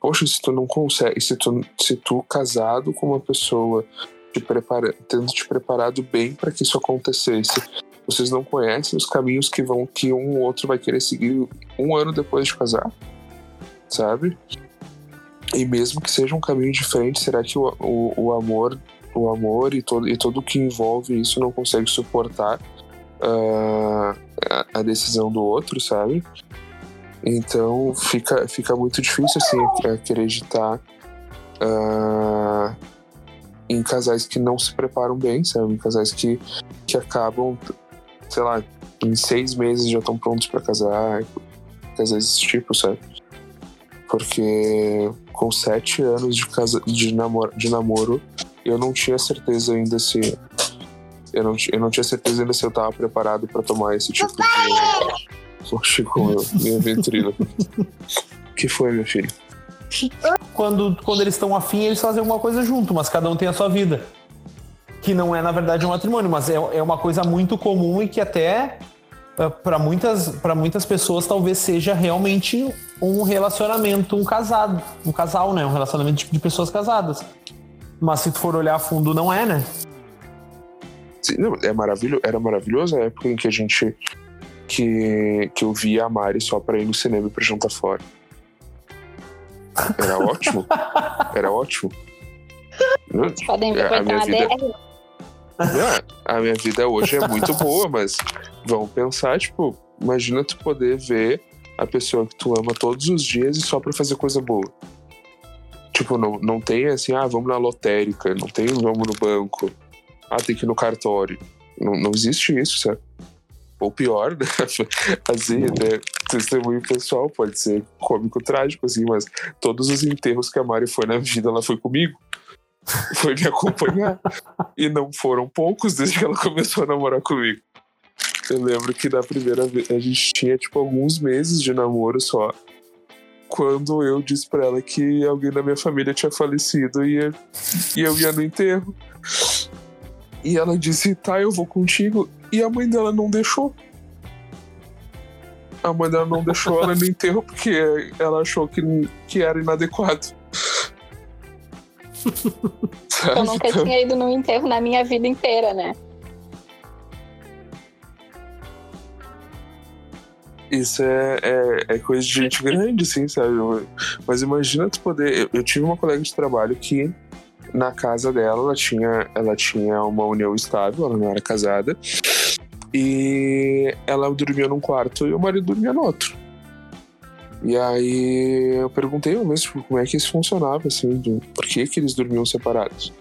poxa, se tu não consegue, se tu, se tu casado com uma pessoa, te prepara, tendo te preparado bem para que isso acontecesse, vocês não conhecem os caminhos que vão que um ou outro vai querer seguir um ano depois de casar, sabe? E mesmo que seja um caminho diferente, será que o, o, o amor, o amor e todo e tudo que envolve isso não consegue suportar uh, a, decisão do outro, sabe? Então fica, fica muito difícil assim acreditar uh, em casais que não se preparam bem, sabe? Em casais que, que acabam, sei lá, em seis meses já estão prontos para casar, casais desse tipo, sabe? Porque com sete anos de, casa, de, namoro, de namoro, eu não tinha certeza ainda se. Eu não, eu não tinha certeza ainda se eu estava preparado para tomar esse tipo de com minha ventrilo. O que foi, meu filho? Quando, quando eles estão afim, eles fazem alguma coisa junto, mas cada um tem a sua vida. Que não é, na verdade, um matrimônio, mas é, é uma coisa muito comum e que até eh, para muitas, para muitas pessoas talvez seja realmente um relacionamento, um casado, um casal, né? Um relacionamento de, de pessoas casadas. Mas se tu for olhar a fundo, não é, né? Não, é maravilhoso, era maravilhoso a época em que a gente que, que eu via a Mari só pra ir no cinema e pra jantar fora. Era ótimo. Era ótimo. Podem ver a minha vida... a minha vida hoje é muito boa, mas vamos pensar, tipo, imagina tu poder ver a pessoa que tu ama todos os dias e só pra fazer coisa boa. Tipo, não, não tem assim, ah, vamos na lotérica, não tem vamos no banco, ah, tem que ir no cartório. Não, não existe isso, sabe? ou pior, né? assim, né? Testemunho pessoal pode ser cômico, trágico, assim, mas todos os enterros que a Mari foi na vida, ela foi comigo. Foi me acompanhar. e não foram poucos desde que ela começou a namorar comigo. Eu lembro que da primeira vez a gente tinha tipo alguns meses de namoro só. Quando eu disse pra ela que alguém da minha família tinha falecido e, e eu ia no enterro. E ela disse: tá, eu vou contigo. E a mãe dela não deixou. A mãe dela não deixou ela no enterro porque ela achou que, que era inadequado. Eu nunca então... tinha ido no enterro na minha vida inteira, né? Isso é, é, é, coisa de gente grande, assim, sabe? Mas imagina tu poder. Eu, eu, tive uma colega de trabalho que na casa dela ela tinha, ela tinha uma união estável, ela não era casada. E ela dormia num quarto e o marido dormia no outro. E aí eu perguntei mas tipo, como é que isso funcionava, assim, de, por que, que eles dormiam separados.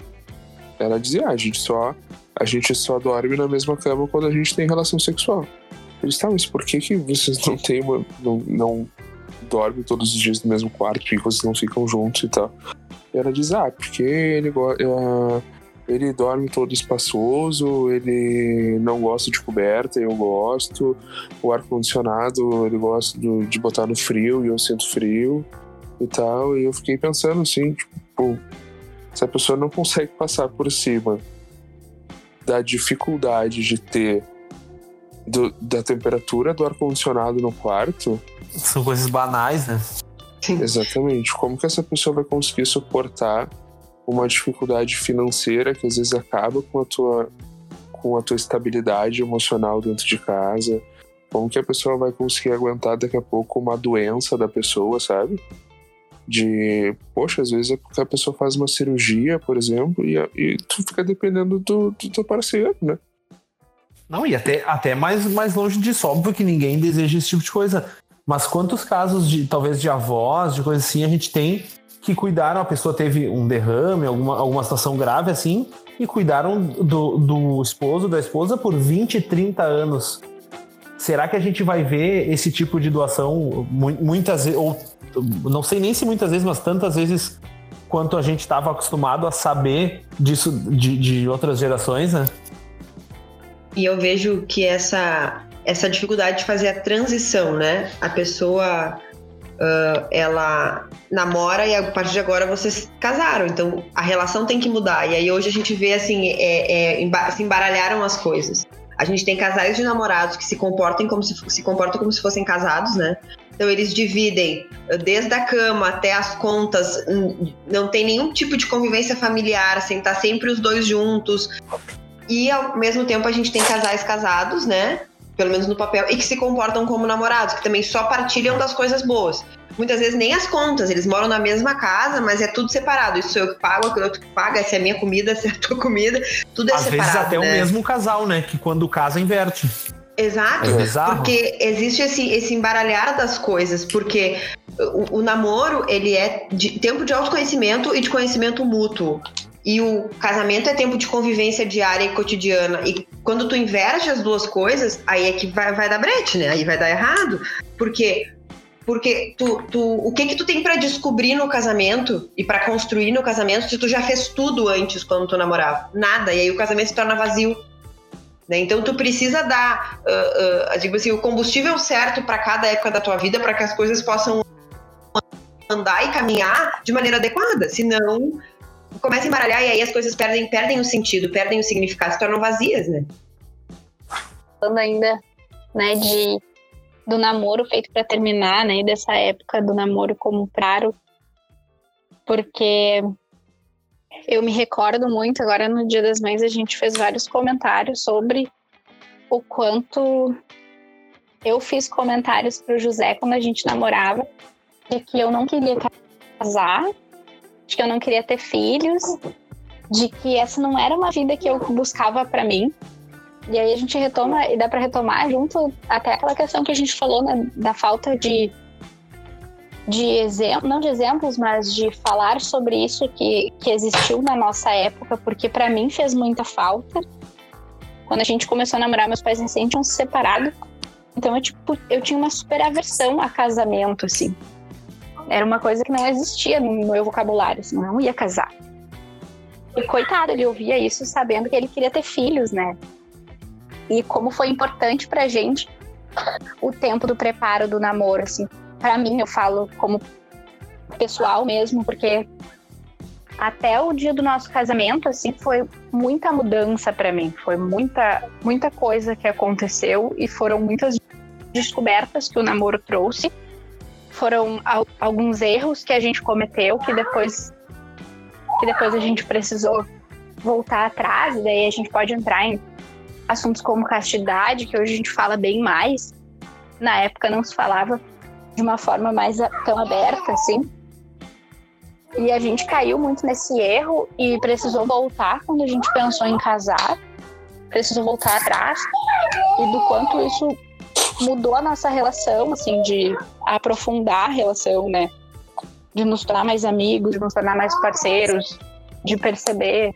Ela dizia, ah, a gente só a gente só dorme na mesma cama quando a gente tem relação sexual. Eles, tá, mas por que, que vocês não têm uma, não, não dormem todos os dias no mesmo quarto e vocês não ficam juntos e tal? E ela diz, ah, porque ele. Uh, ele dorme todo espaçoso, ele não gosta de coberta, eu gosto. O ar-condicionado, ele gosta do, de botar no frio e eu sinto frio e tal. E eu fiquei pensando assim, tipo, se a pessoa não consegue passar por cima da dificuldade de ter do, da temperatura do ar-condicionado no quarto. São coisas banais, né? Sim. Exatamente. Como que essa pessoa vai conseguir suportar uma dificuldade financeira que às vezes acaba com a tua com a tua estabilidade emocional dentro de casa? Como que a pessoa vai conseguir aguentar daqui a pouco uma doença da pessoa, sabe? De, poxa, às vezes é porque a pessoa faz uma cirurgia, por exemplo, e, e tu fica dependendo do, do teu parceiro, né? Não, e até, até mais, mais longe disso, óbvio que ninguém deseja esse tipo de coisa. Mas quantos casos de talvez de avós, de coisa assim, a gente tem que cuidaram, a pessoa teve um derrame, alguma, alguma situação grave assim, e cuidaram do, do esposo, da esposa por 20, 30 anos. Será que a gente vai ver esse tipo de doação muitas vezes, ou não sei nem se muitas vezes, mas tantas vezes quanto a gente estava acostumado a saber disso de, de outras gerações, né? E eu vejo que essa, essa dificuldade de fazer a transição, né? A pessoa uh, ela namora e a partir de agora vocês casaram, então a relação tem que mudar. E aí hoje a gente vê assim, é, é, se embaralharam as coisas. A gente tem casais de namorados que se comportam como se, se comportam como se fossem casados, né? Então eles dividem desde a cama até as contas, não tem nenhum tipo de convivência familiar, assim, tá sempre os dois juntos. E ao mesmo tempo a gente tem casais casados, né? Pelo menos no papel, e que se comportam como namorados, que também só partilham das coisas boas. Muitas vezes nem as contas, eles moram na mesma casa, mas é tudo separado. Isso eu que pago, aquilo outro que paga, essa é a minha comida, essa é a tua comida, tudo é Às separado. Às vezes até né? o mesmo casal, né? Que quando casa inverte. Exato, é porque existe esse, esse embaralhar das coisas, porque o, o namoro, ele é de tempo de autoconhecimento e de conhecimento mútuo. E o casamento é tempo de convivência diária e cotidiana. E quando tu inverte as duas coisas, aí é que vai, vai dar brete, né? Aí vai dar errado. Porque porque tu, tu, o que que tu tem para descobrir no casamento e para construir no casamento se tu já fez tudo antes quando tu namorava? Nada. E aí o casamento se torna vazio. Né? Então tu precisa dar, uh, uh, digo assim, o combustível certo para cada época da tua vida para que as coisas possam andar e caminhar de maneira adequada. Senão começa a embaralhar e aí as coisas perdem, perdem o sentido, perdem o significado, se tornam vazias, né? Falando ainda, né, de do namoro feito para terminar, né, dessa época do namoro como praro, porque eu me recordo muito, agora no Dia das Mães a gente fez vários comentários sobre o quanto eu fiz comentários pro José quando a gente namorava de que eu não queria casar de que eu não queria ter filhos, de que essa não era uma vida que eu buscava para mim. E aí a gente retoma e dá para retomar junto até aquela questão que a gente falou né, da falta de de exemplos, não de exemplos, mas de falar sobre isso que, que existiu na nossa época, porque para mim fez muita falta. Quando a gente começou a namorar, meus pais recém tinham se separado. Então eu, tipo, eu tinha uma super aversão a casamento, assim. Era uma coisa que não existia no meu vocabulário, assim, não ia casar. E coitado, ele ouvia isso sabendo que ele queria ter filhos, né? E como foi importante pra gente o tempo do preparo do namoro, assim. Pra mim, eu falo como pessoal mesmo, porque até o dia do nosso casamento, assim, foi muita mudança para mim. Foi muita, muita coisa que aconteceu e foram muitas descobertas que o namoro trouxe foram alguns erros que a gente cometeu que depois que depois a gente precisou voltar atrás, e daí a gente pode entrar em assuntos como castidade, que hoje a gente fala bem mais. Na época não se falava de uma forma mais tão aberta assim. E a gente caiu muito nesse erro e precisou voltar quando a gente pensou em casar. Precisou voltar atrás e do quanto isso mudou a nossa relação, assim, de aprofundar a relação, né? De nos tornar mais amigos, de nos tornar mais parceiros, de perceber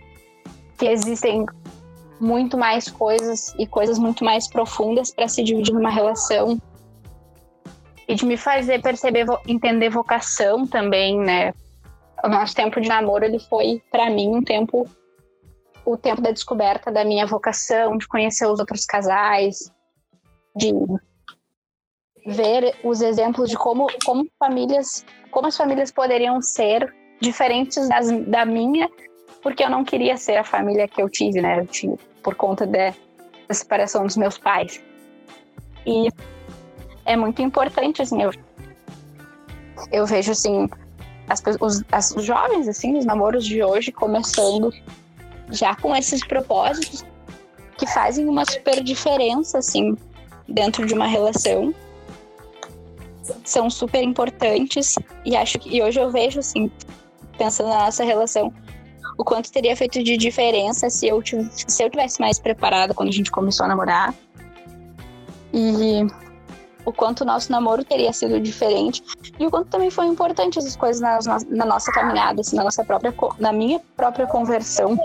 que existem muito mais coisas e coisas muito mais profundas para se dividir numa relação. E de me fazer perceber, entender vocação também, né? O nosso tempo de namoro, ele foi, para mim, um tempo o tempo da descoberta da minha vocação, de conhecer os outros casais, de ver os exemplos de como, como famílias, como as famílias poderiam ser diferentes das, da minha, porque eu não queria ser a família que eu tive, né? Eu tive, por conta de, da separação dos meus pais. E é muito importante, assim, eu, eu vejo, assim, as, os, as, os jovens, assim, os namoros de hoje começando já com esses propósitos que fazem uma super diferença, assim, dentro de uma relação. São super importantes e acho que e hoje eu vejo, assim, pensando na nossa relação, o quanto teria feito de diferença se eu, se eu tivesse mais preparada quando a gente começou a namorar. E o quanto o nosso namoro teria sido diferente e o quanto também foi importante essas coisas na, na, nossa caminhada, assim, na nossa própria, na minha própria conversão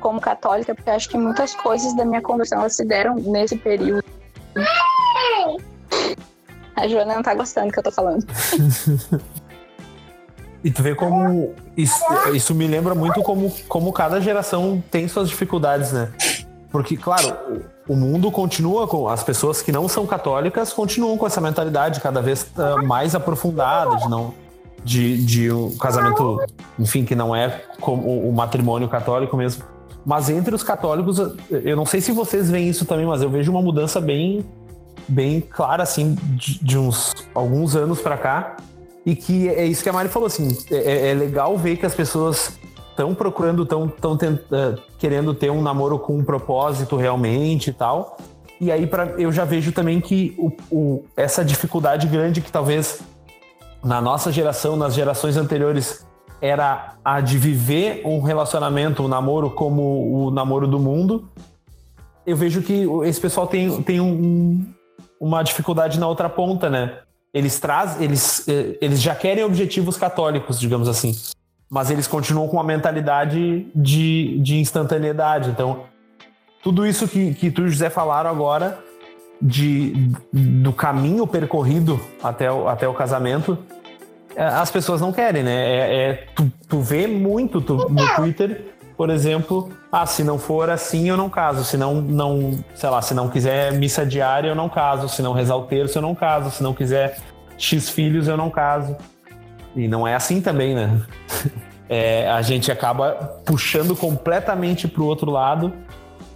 como católica, porque acho que muitas coisas da minha conversão elas se deram nesse período. A Joana não tá gostando do que eu tô falando. E tu vê como isso, isso, me lembra muito como, como cada geração tem suas dificuldades, né? Porque, claro, o mundo continua com. As pessoas que não são católicas continuam com essa mentalidade cada vez uh, mais aprofundada de não. De, de um casamento, enfim, que não é como o matrimônio católico mesmo. Mas entre os católicos, eu não sei se vocês veem isso também, mas eu vejo uma mudança bem, bem clara, assim, de, de uns alguns anos para cá. E que é isso que a Mari falou, assim, é, é legal ver que as pessoas estão procurando, estão tão, uh, querendo ter um namoro com um propósito realmente e tal. E aí pra, eu já vejo também que o, o, essa dificuldade grande que talvez na nossa geração, nas gerações anteriores, era a de viver um relacionamento, um namoro como o namoro do mundo. Eu vejo que esse pessoal tem, tem um, uma dificuldade na outra ponta, né? Eles trazem, eles, eh, eles já querem objetivos católicos, digamos assim, mas eles continuam com a mentalidade de, de instantaneidade. Então, tudo isso que, que tu e o José falaram agora de, do caminho percorrido até o, até o casamento, é, as pessoas não querem, né? É, é tu, tu vê muito tu, no Twitter, por exemplo, ah, se não for assim eu não caso, se não, não, sei lá, se não quiser missa diária eu não caso, se não rezar o terço eu não caso, se não quiser X filhos eu não caso. E não é assim também, né? É, a gente acaba puxando completamente para o outro lado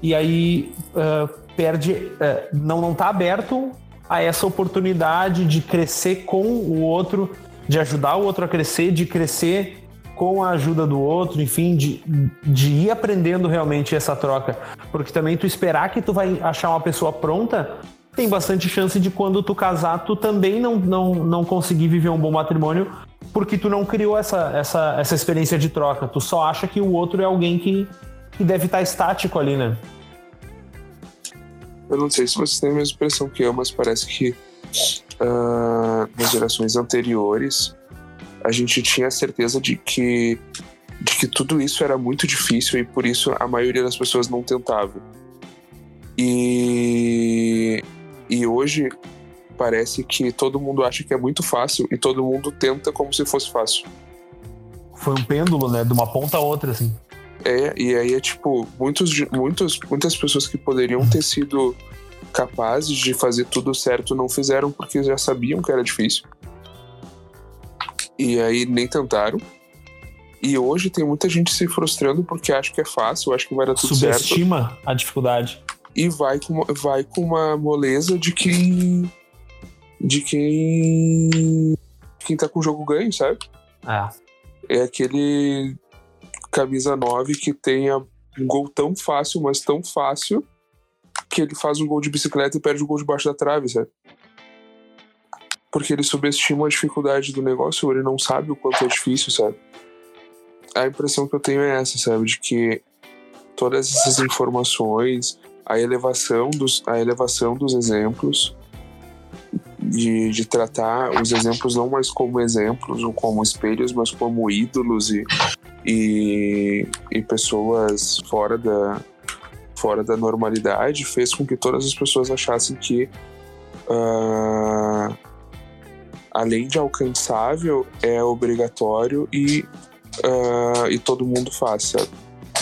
e aí uh, perde, uh, não não está aberto a essa oportunidade de crescer com o outro de ajudar o outro a crescer, de crescer com a ajuda do outro, enfim, de, de ir aprendendo realmente essa troca. Porque também tu esperar que tu vai achar uma pessoa pronta, tem bastante chance de quando tu casar, tu também não, não, não conseguir viver um bom matrimônio, porque tu não criou essa, essa, essa experiência de troca. Tu só acha que o outro é alguém que, que deve estar estático ali, né? Eu não sei se vocês têm a mesma impressão que eu, mas parece que uh, nas gerações anteriores, a gente tinha certeza de que, de que tudo isso era muito difícil e por isso a maioria das pessoas não tentava. E, e hoje parece que todo mundo acha que é muito fácil e todo mundo tenta como se fosse fácil. Foi um pêndulo, né? De uma ponta a outra, assim. É, e aí é tipo, muitos, muitos, muitas pessoas que poderiam ter sido capazes de fazer tudo certo não fizeram porque já sabiam que era difícil. E aí nem tentaram. E hoje tem muita gente se frustrando porque acha que é fácil, acha que vai dar tudo Subestima certo. Subestima a dificuldade. E vai com, vai com uma moleza de quem. de quem. quem tá com o jogo ganho, sabe? É. É aquele camisa 9 que tem um gol tão fácil, mas tão fácil, que ele faz um gol de bicicleta e perde o gol debaixo da trave, sabe? Porque ele subestima a dificuldade do negócio, ou ele não sabe o quanto é difícil, sabe? A impressão que eu tenho é essa, sabe? De que todas essas informações, a elevação dos, a elevação dos exemplos, de, de tratar os exemplos não mais como exemplos ou como espelhos, mas como ídolos e, e, e pessoas fora da, fora da normalidade fez com que todas as pessoas achassem que uh, além de alcançável é obrigatório e, uh, e todo mundo faz, sabe?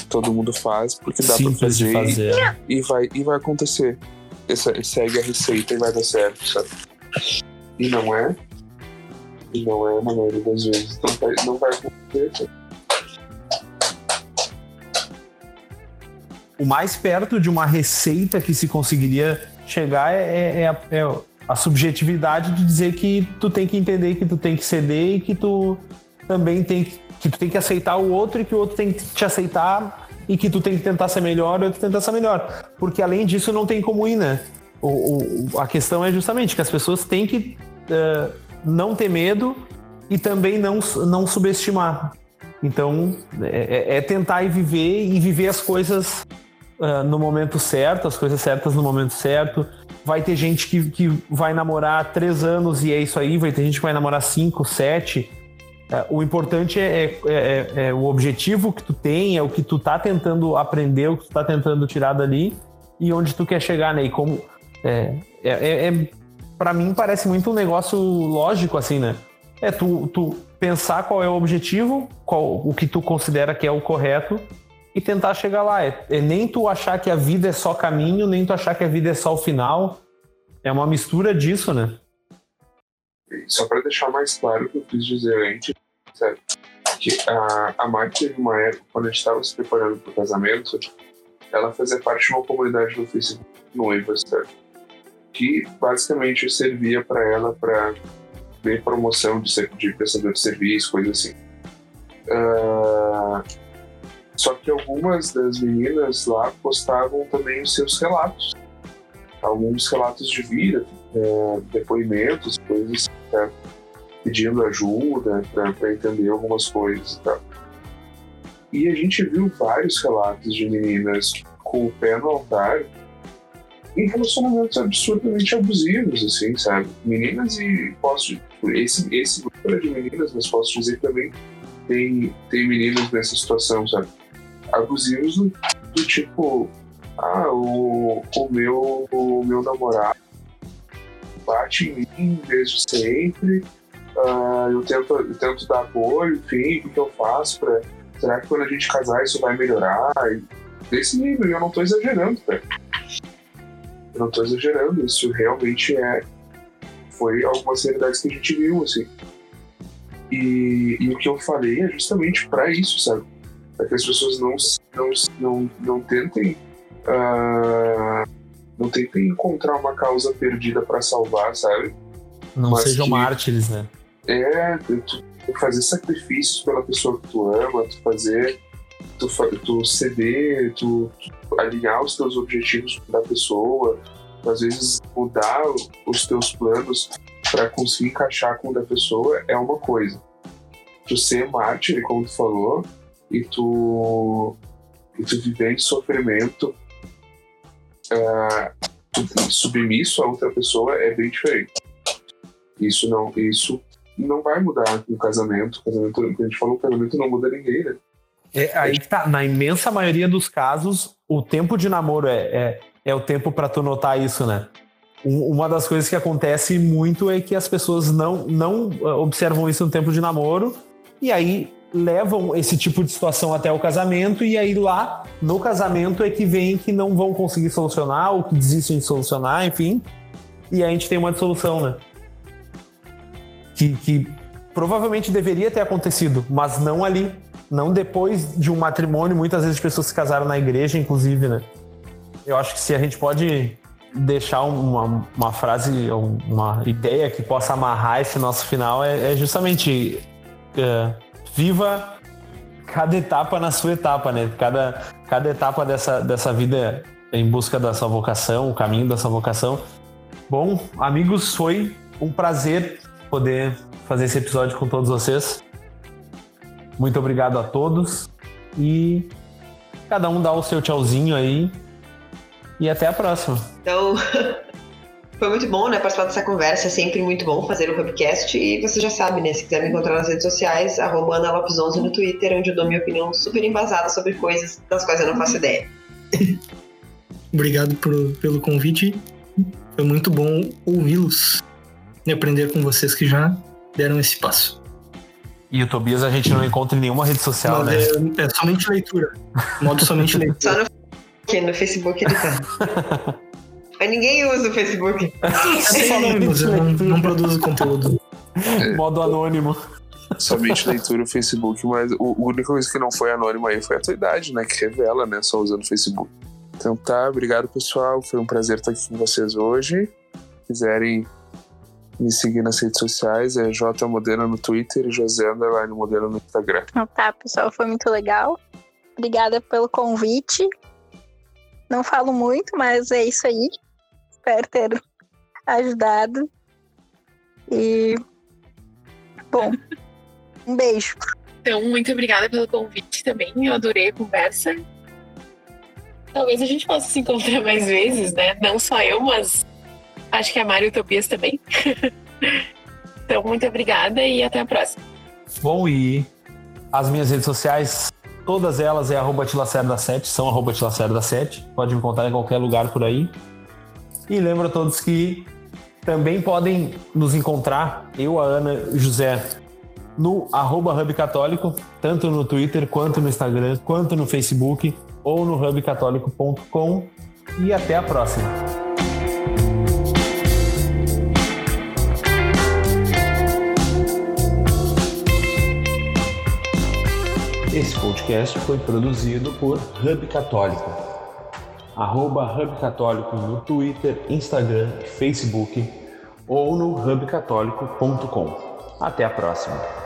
Todo mundo faz porque dá Simples pra fazer, fazer. E, e, vai, e vai acontecer. Essa, segue a receita e vai dar certo, sabe? E não é. E não é na maioria das vezes. Não vai, não vai acontecer. Sabe? o mais perto de uma receita que se conseguiria chegar é, é, a, é a subjetividade de dizer que tu tem que entender que tu tem que ceder e que tu também tem que tu tem que aceitar o outro e que o outro tem que te aceitar e que tu tem que tentar ser melhor e outro tentar ser melhor. Porque além disso não tem como ir, né? O, o, a questão é justamente que as pessoas têm que uh, não ter medo e também não, não subestimar. Então, é, é, é tentar ir viver e viver as coisas uh, no momento certo, as coisas certas no momento certo. Vai ter gente que, que vai namorar três anos e é isso aí, vai ter gente que vai namorar cinco, sete. Uh, o importante é, é, é, é, o objetivo que tu tem, é o que tu tá tentando aprender, o que tu tá tentando tirar dali e onde tu quer chegar, né? E como. É, é, é, é para mim parece muito um negócio lógico, assim, né? É tu, tu pensar qual é o objetivo, qual, o que tu considera que é o correto e tentar chegar lá. É, é, nem tu achar que a vida é só caminho, nem tu achar que a vida é só o final. É uma mistura disso, né? Só para deixar mais claro o que eu quis dizer antes, certo? que a, a Mari teve uma época, quando a gente estava se preparando para o casamento, ela fazia parte de uma comunidade no Facebook noivas, certo? Que basicamente servia para ela para ver promoção de, de prestador de serviço, coisa assim. Uh, só que algumas das meninas lá postavam também os seus relatos. Alguns relatos de vida, é, depoimentos, coisas, é, pedindo ajuda para entender algumas coisas e tal. E a gente viu vários relatos de meninas com o pé no altar em relacionamentos absurdamente abusivos, assim, sabe? Meninas e posso esse esse grupo era de meninas, mas posso dizer que também tem tem meninas nessa situação, sabe? Abusivos do, do tipo, ah, o, o, meu, o meu namorado bate em mim desde sempre, uh, eu, tento, eu tento dar apoio, enfim, o que eu faço para Será que quando a gente casar isso vai melhorar? E desse nível, eu não tô exagerando, velho. Eu não tô exagerando, isso realmente é. Foi algumas realidades que a gente viu, assim. E, e o que eu falei é justamente para isso, sabe? Para que as pessoas não, não, não, não tentem uh, não tentem encontrar uma causa perdida para salvar, sabe? Não Mas sejam que, mártires, né? É, tu, tu fazer sacrifícios pela pessoa que tu ama, tu fazer, tu, tu ceder, tu, tu alinhar os teus objetivos da pessoa, às vezes mudar os teus planos para conseguir encaixar com o da pessoa é uma coisa. Tu ser mártir, como tu falou, e tu, e tu viver em sofrimento uh, submisso a outra pessoa é bem diferente. Isso não, isso não vai mudar no casamento. O casamento, a gente fala, o casamento não muda ninguém, né? É, aí tá, na imensa maioria dos casos, o tempo de namoro é, é, é o tempo para tu notar isso, né? uma das coisas que acontece muito é que as pessoas não, não observam isso no tempo de namoro, e aí levam esse tipo de situação até o casamento e aí lá no casamento é que vem que não vão conseguir solucionar ou que desistem de solucionar, enfim. E a gente tem uma dissolução, né? Que, que provavelmente deveria ter acontecido, mas não ali. Não depois de um matrimônio. Muitas vezes as pessoas se casaram na igreja, inclusive, né? Eu acho que se a gente pode deixar uma, uma frase, uma ideia que possa amarrar esse nosso final, é, é justamente. Uh, viva cada etapa na sua etapa, né? Cada, cada etapa dessa, dessa vida em busca da sua vocação, o caminho da sua vocação. Bom, amigos, foi um prazer poder fazer esse episódio com todos vocês. Muito obrigado a todos e cada um dá o seu tchauzinho aí e até a próxima. Então, Foi muito bom, né, participar dessa conversa, é sempre muito bom fazer o Hubcast e você já sabe, né, se quiser me encontrar nas redes sociais, arroba Ana Lopes 11 no Twitter, onde eu dou minha opinião super embasada sobre coisas das quais eu não faço ideia. Obrigado por, pelo convite, foi muito bom ouvi-los e aprender com vocês que já deram esse passo. E o Tobias a gente não encontra em nenhuma rede social, né? É, é somente leitura. Modo somente leitura. Só no, no Facebook ele tá. Mas ninguém usa o Facebook. Só anônimos, eu não, não produzo conteúdo. É. Modo anônimo. Somente leitura o Facebook, mas a única coisa que não foi anônimo aí foi a tua idade, né? Que revela, né? Só usando o Facebook. Então tá, obrigado pessoal. Foi um prazer estar aqui com vocês hoje. Se quiserem me seguir nas redes sociais, é J Modena no Twitter e José Underline Modena no Instagram. Então tá, pessoal, foi muito legal. Obrigada pelo convite. Não falo muito, mas é isso aí. Espero ter ajudado. E. Bom, um beijo. Então, muito obrigada pelo convite também. Eu adorei a conversa. Talvez a gente possa se encontrar mais vezes, né? Não só eu, mas acho que a Mari e o Tobias também. então, muito obrigada e até a próxima. Bom, e as minhas redes sociais, todas elas é arroba tilacerda7, são arroba tilacerda7. Pode me encontrar em qualquer lugar por aí. E lembro a todos que também podem nos encontrar, eu, a Ana José, no arroba Hub Católico, tanto no Twitter, quanto no Instagram, quanto no Facebook ou no hubcatólico.com. E até a próxima! Esse podcast foi produzido por Hub Católico. Arroba Hub Católico no Twitter, Instagram, Facebook ou no hubcatólico.com. Até a próxima!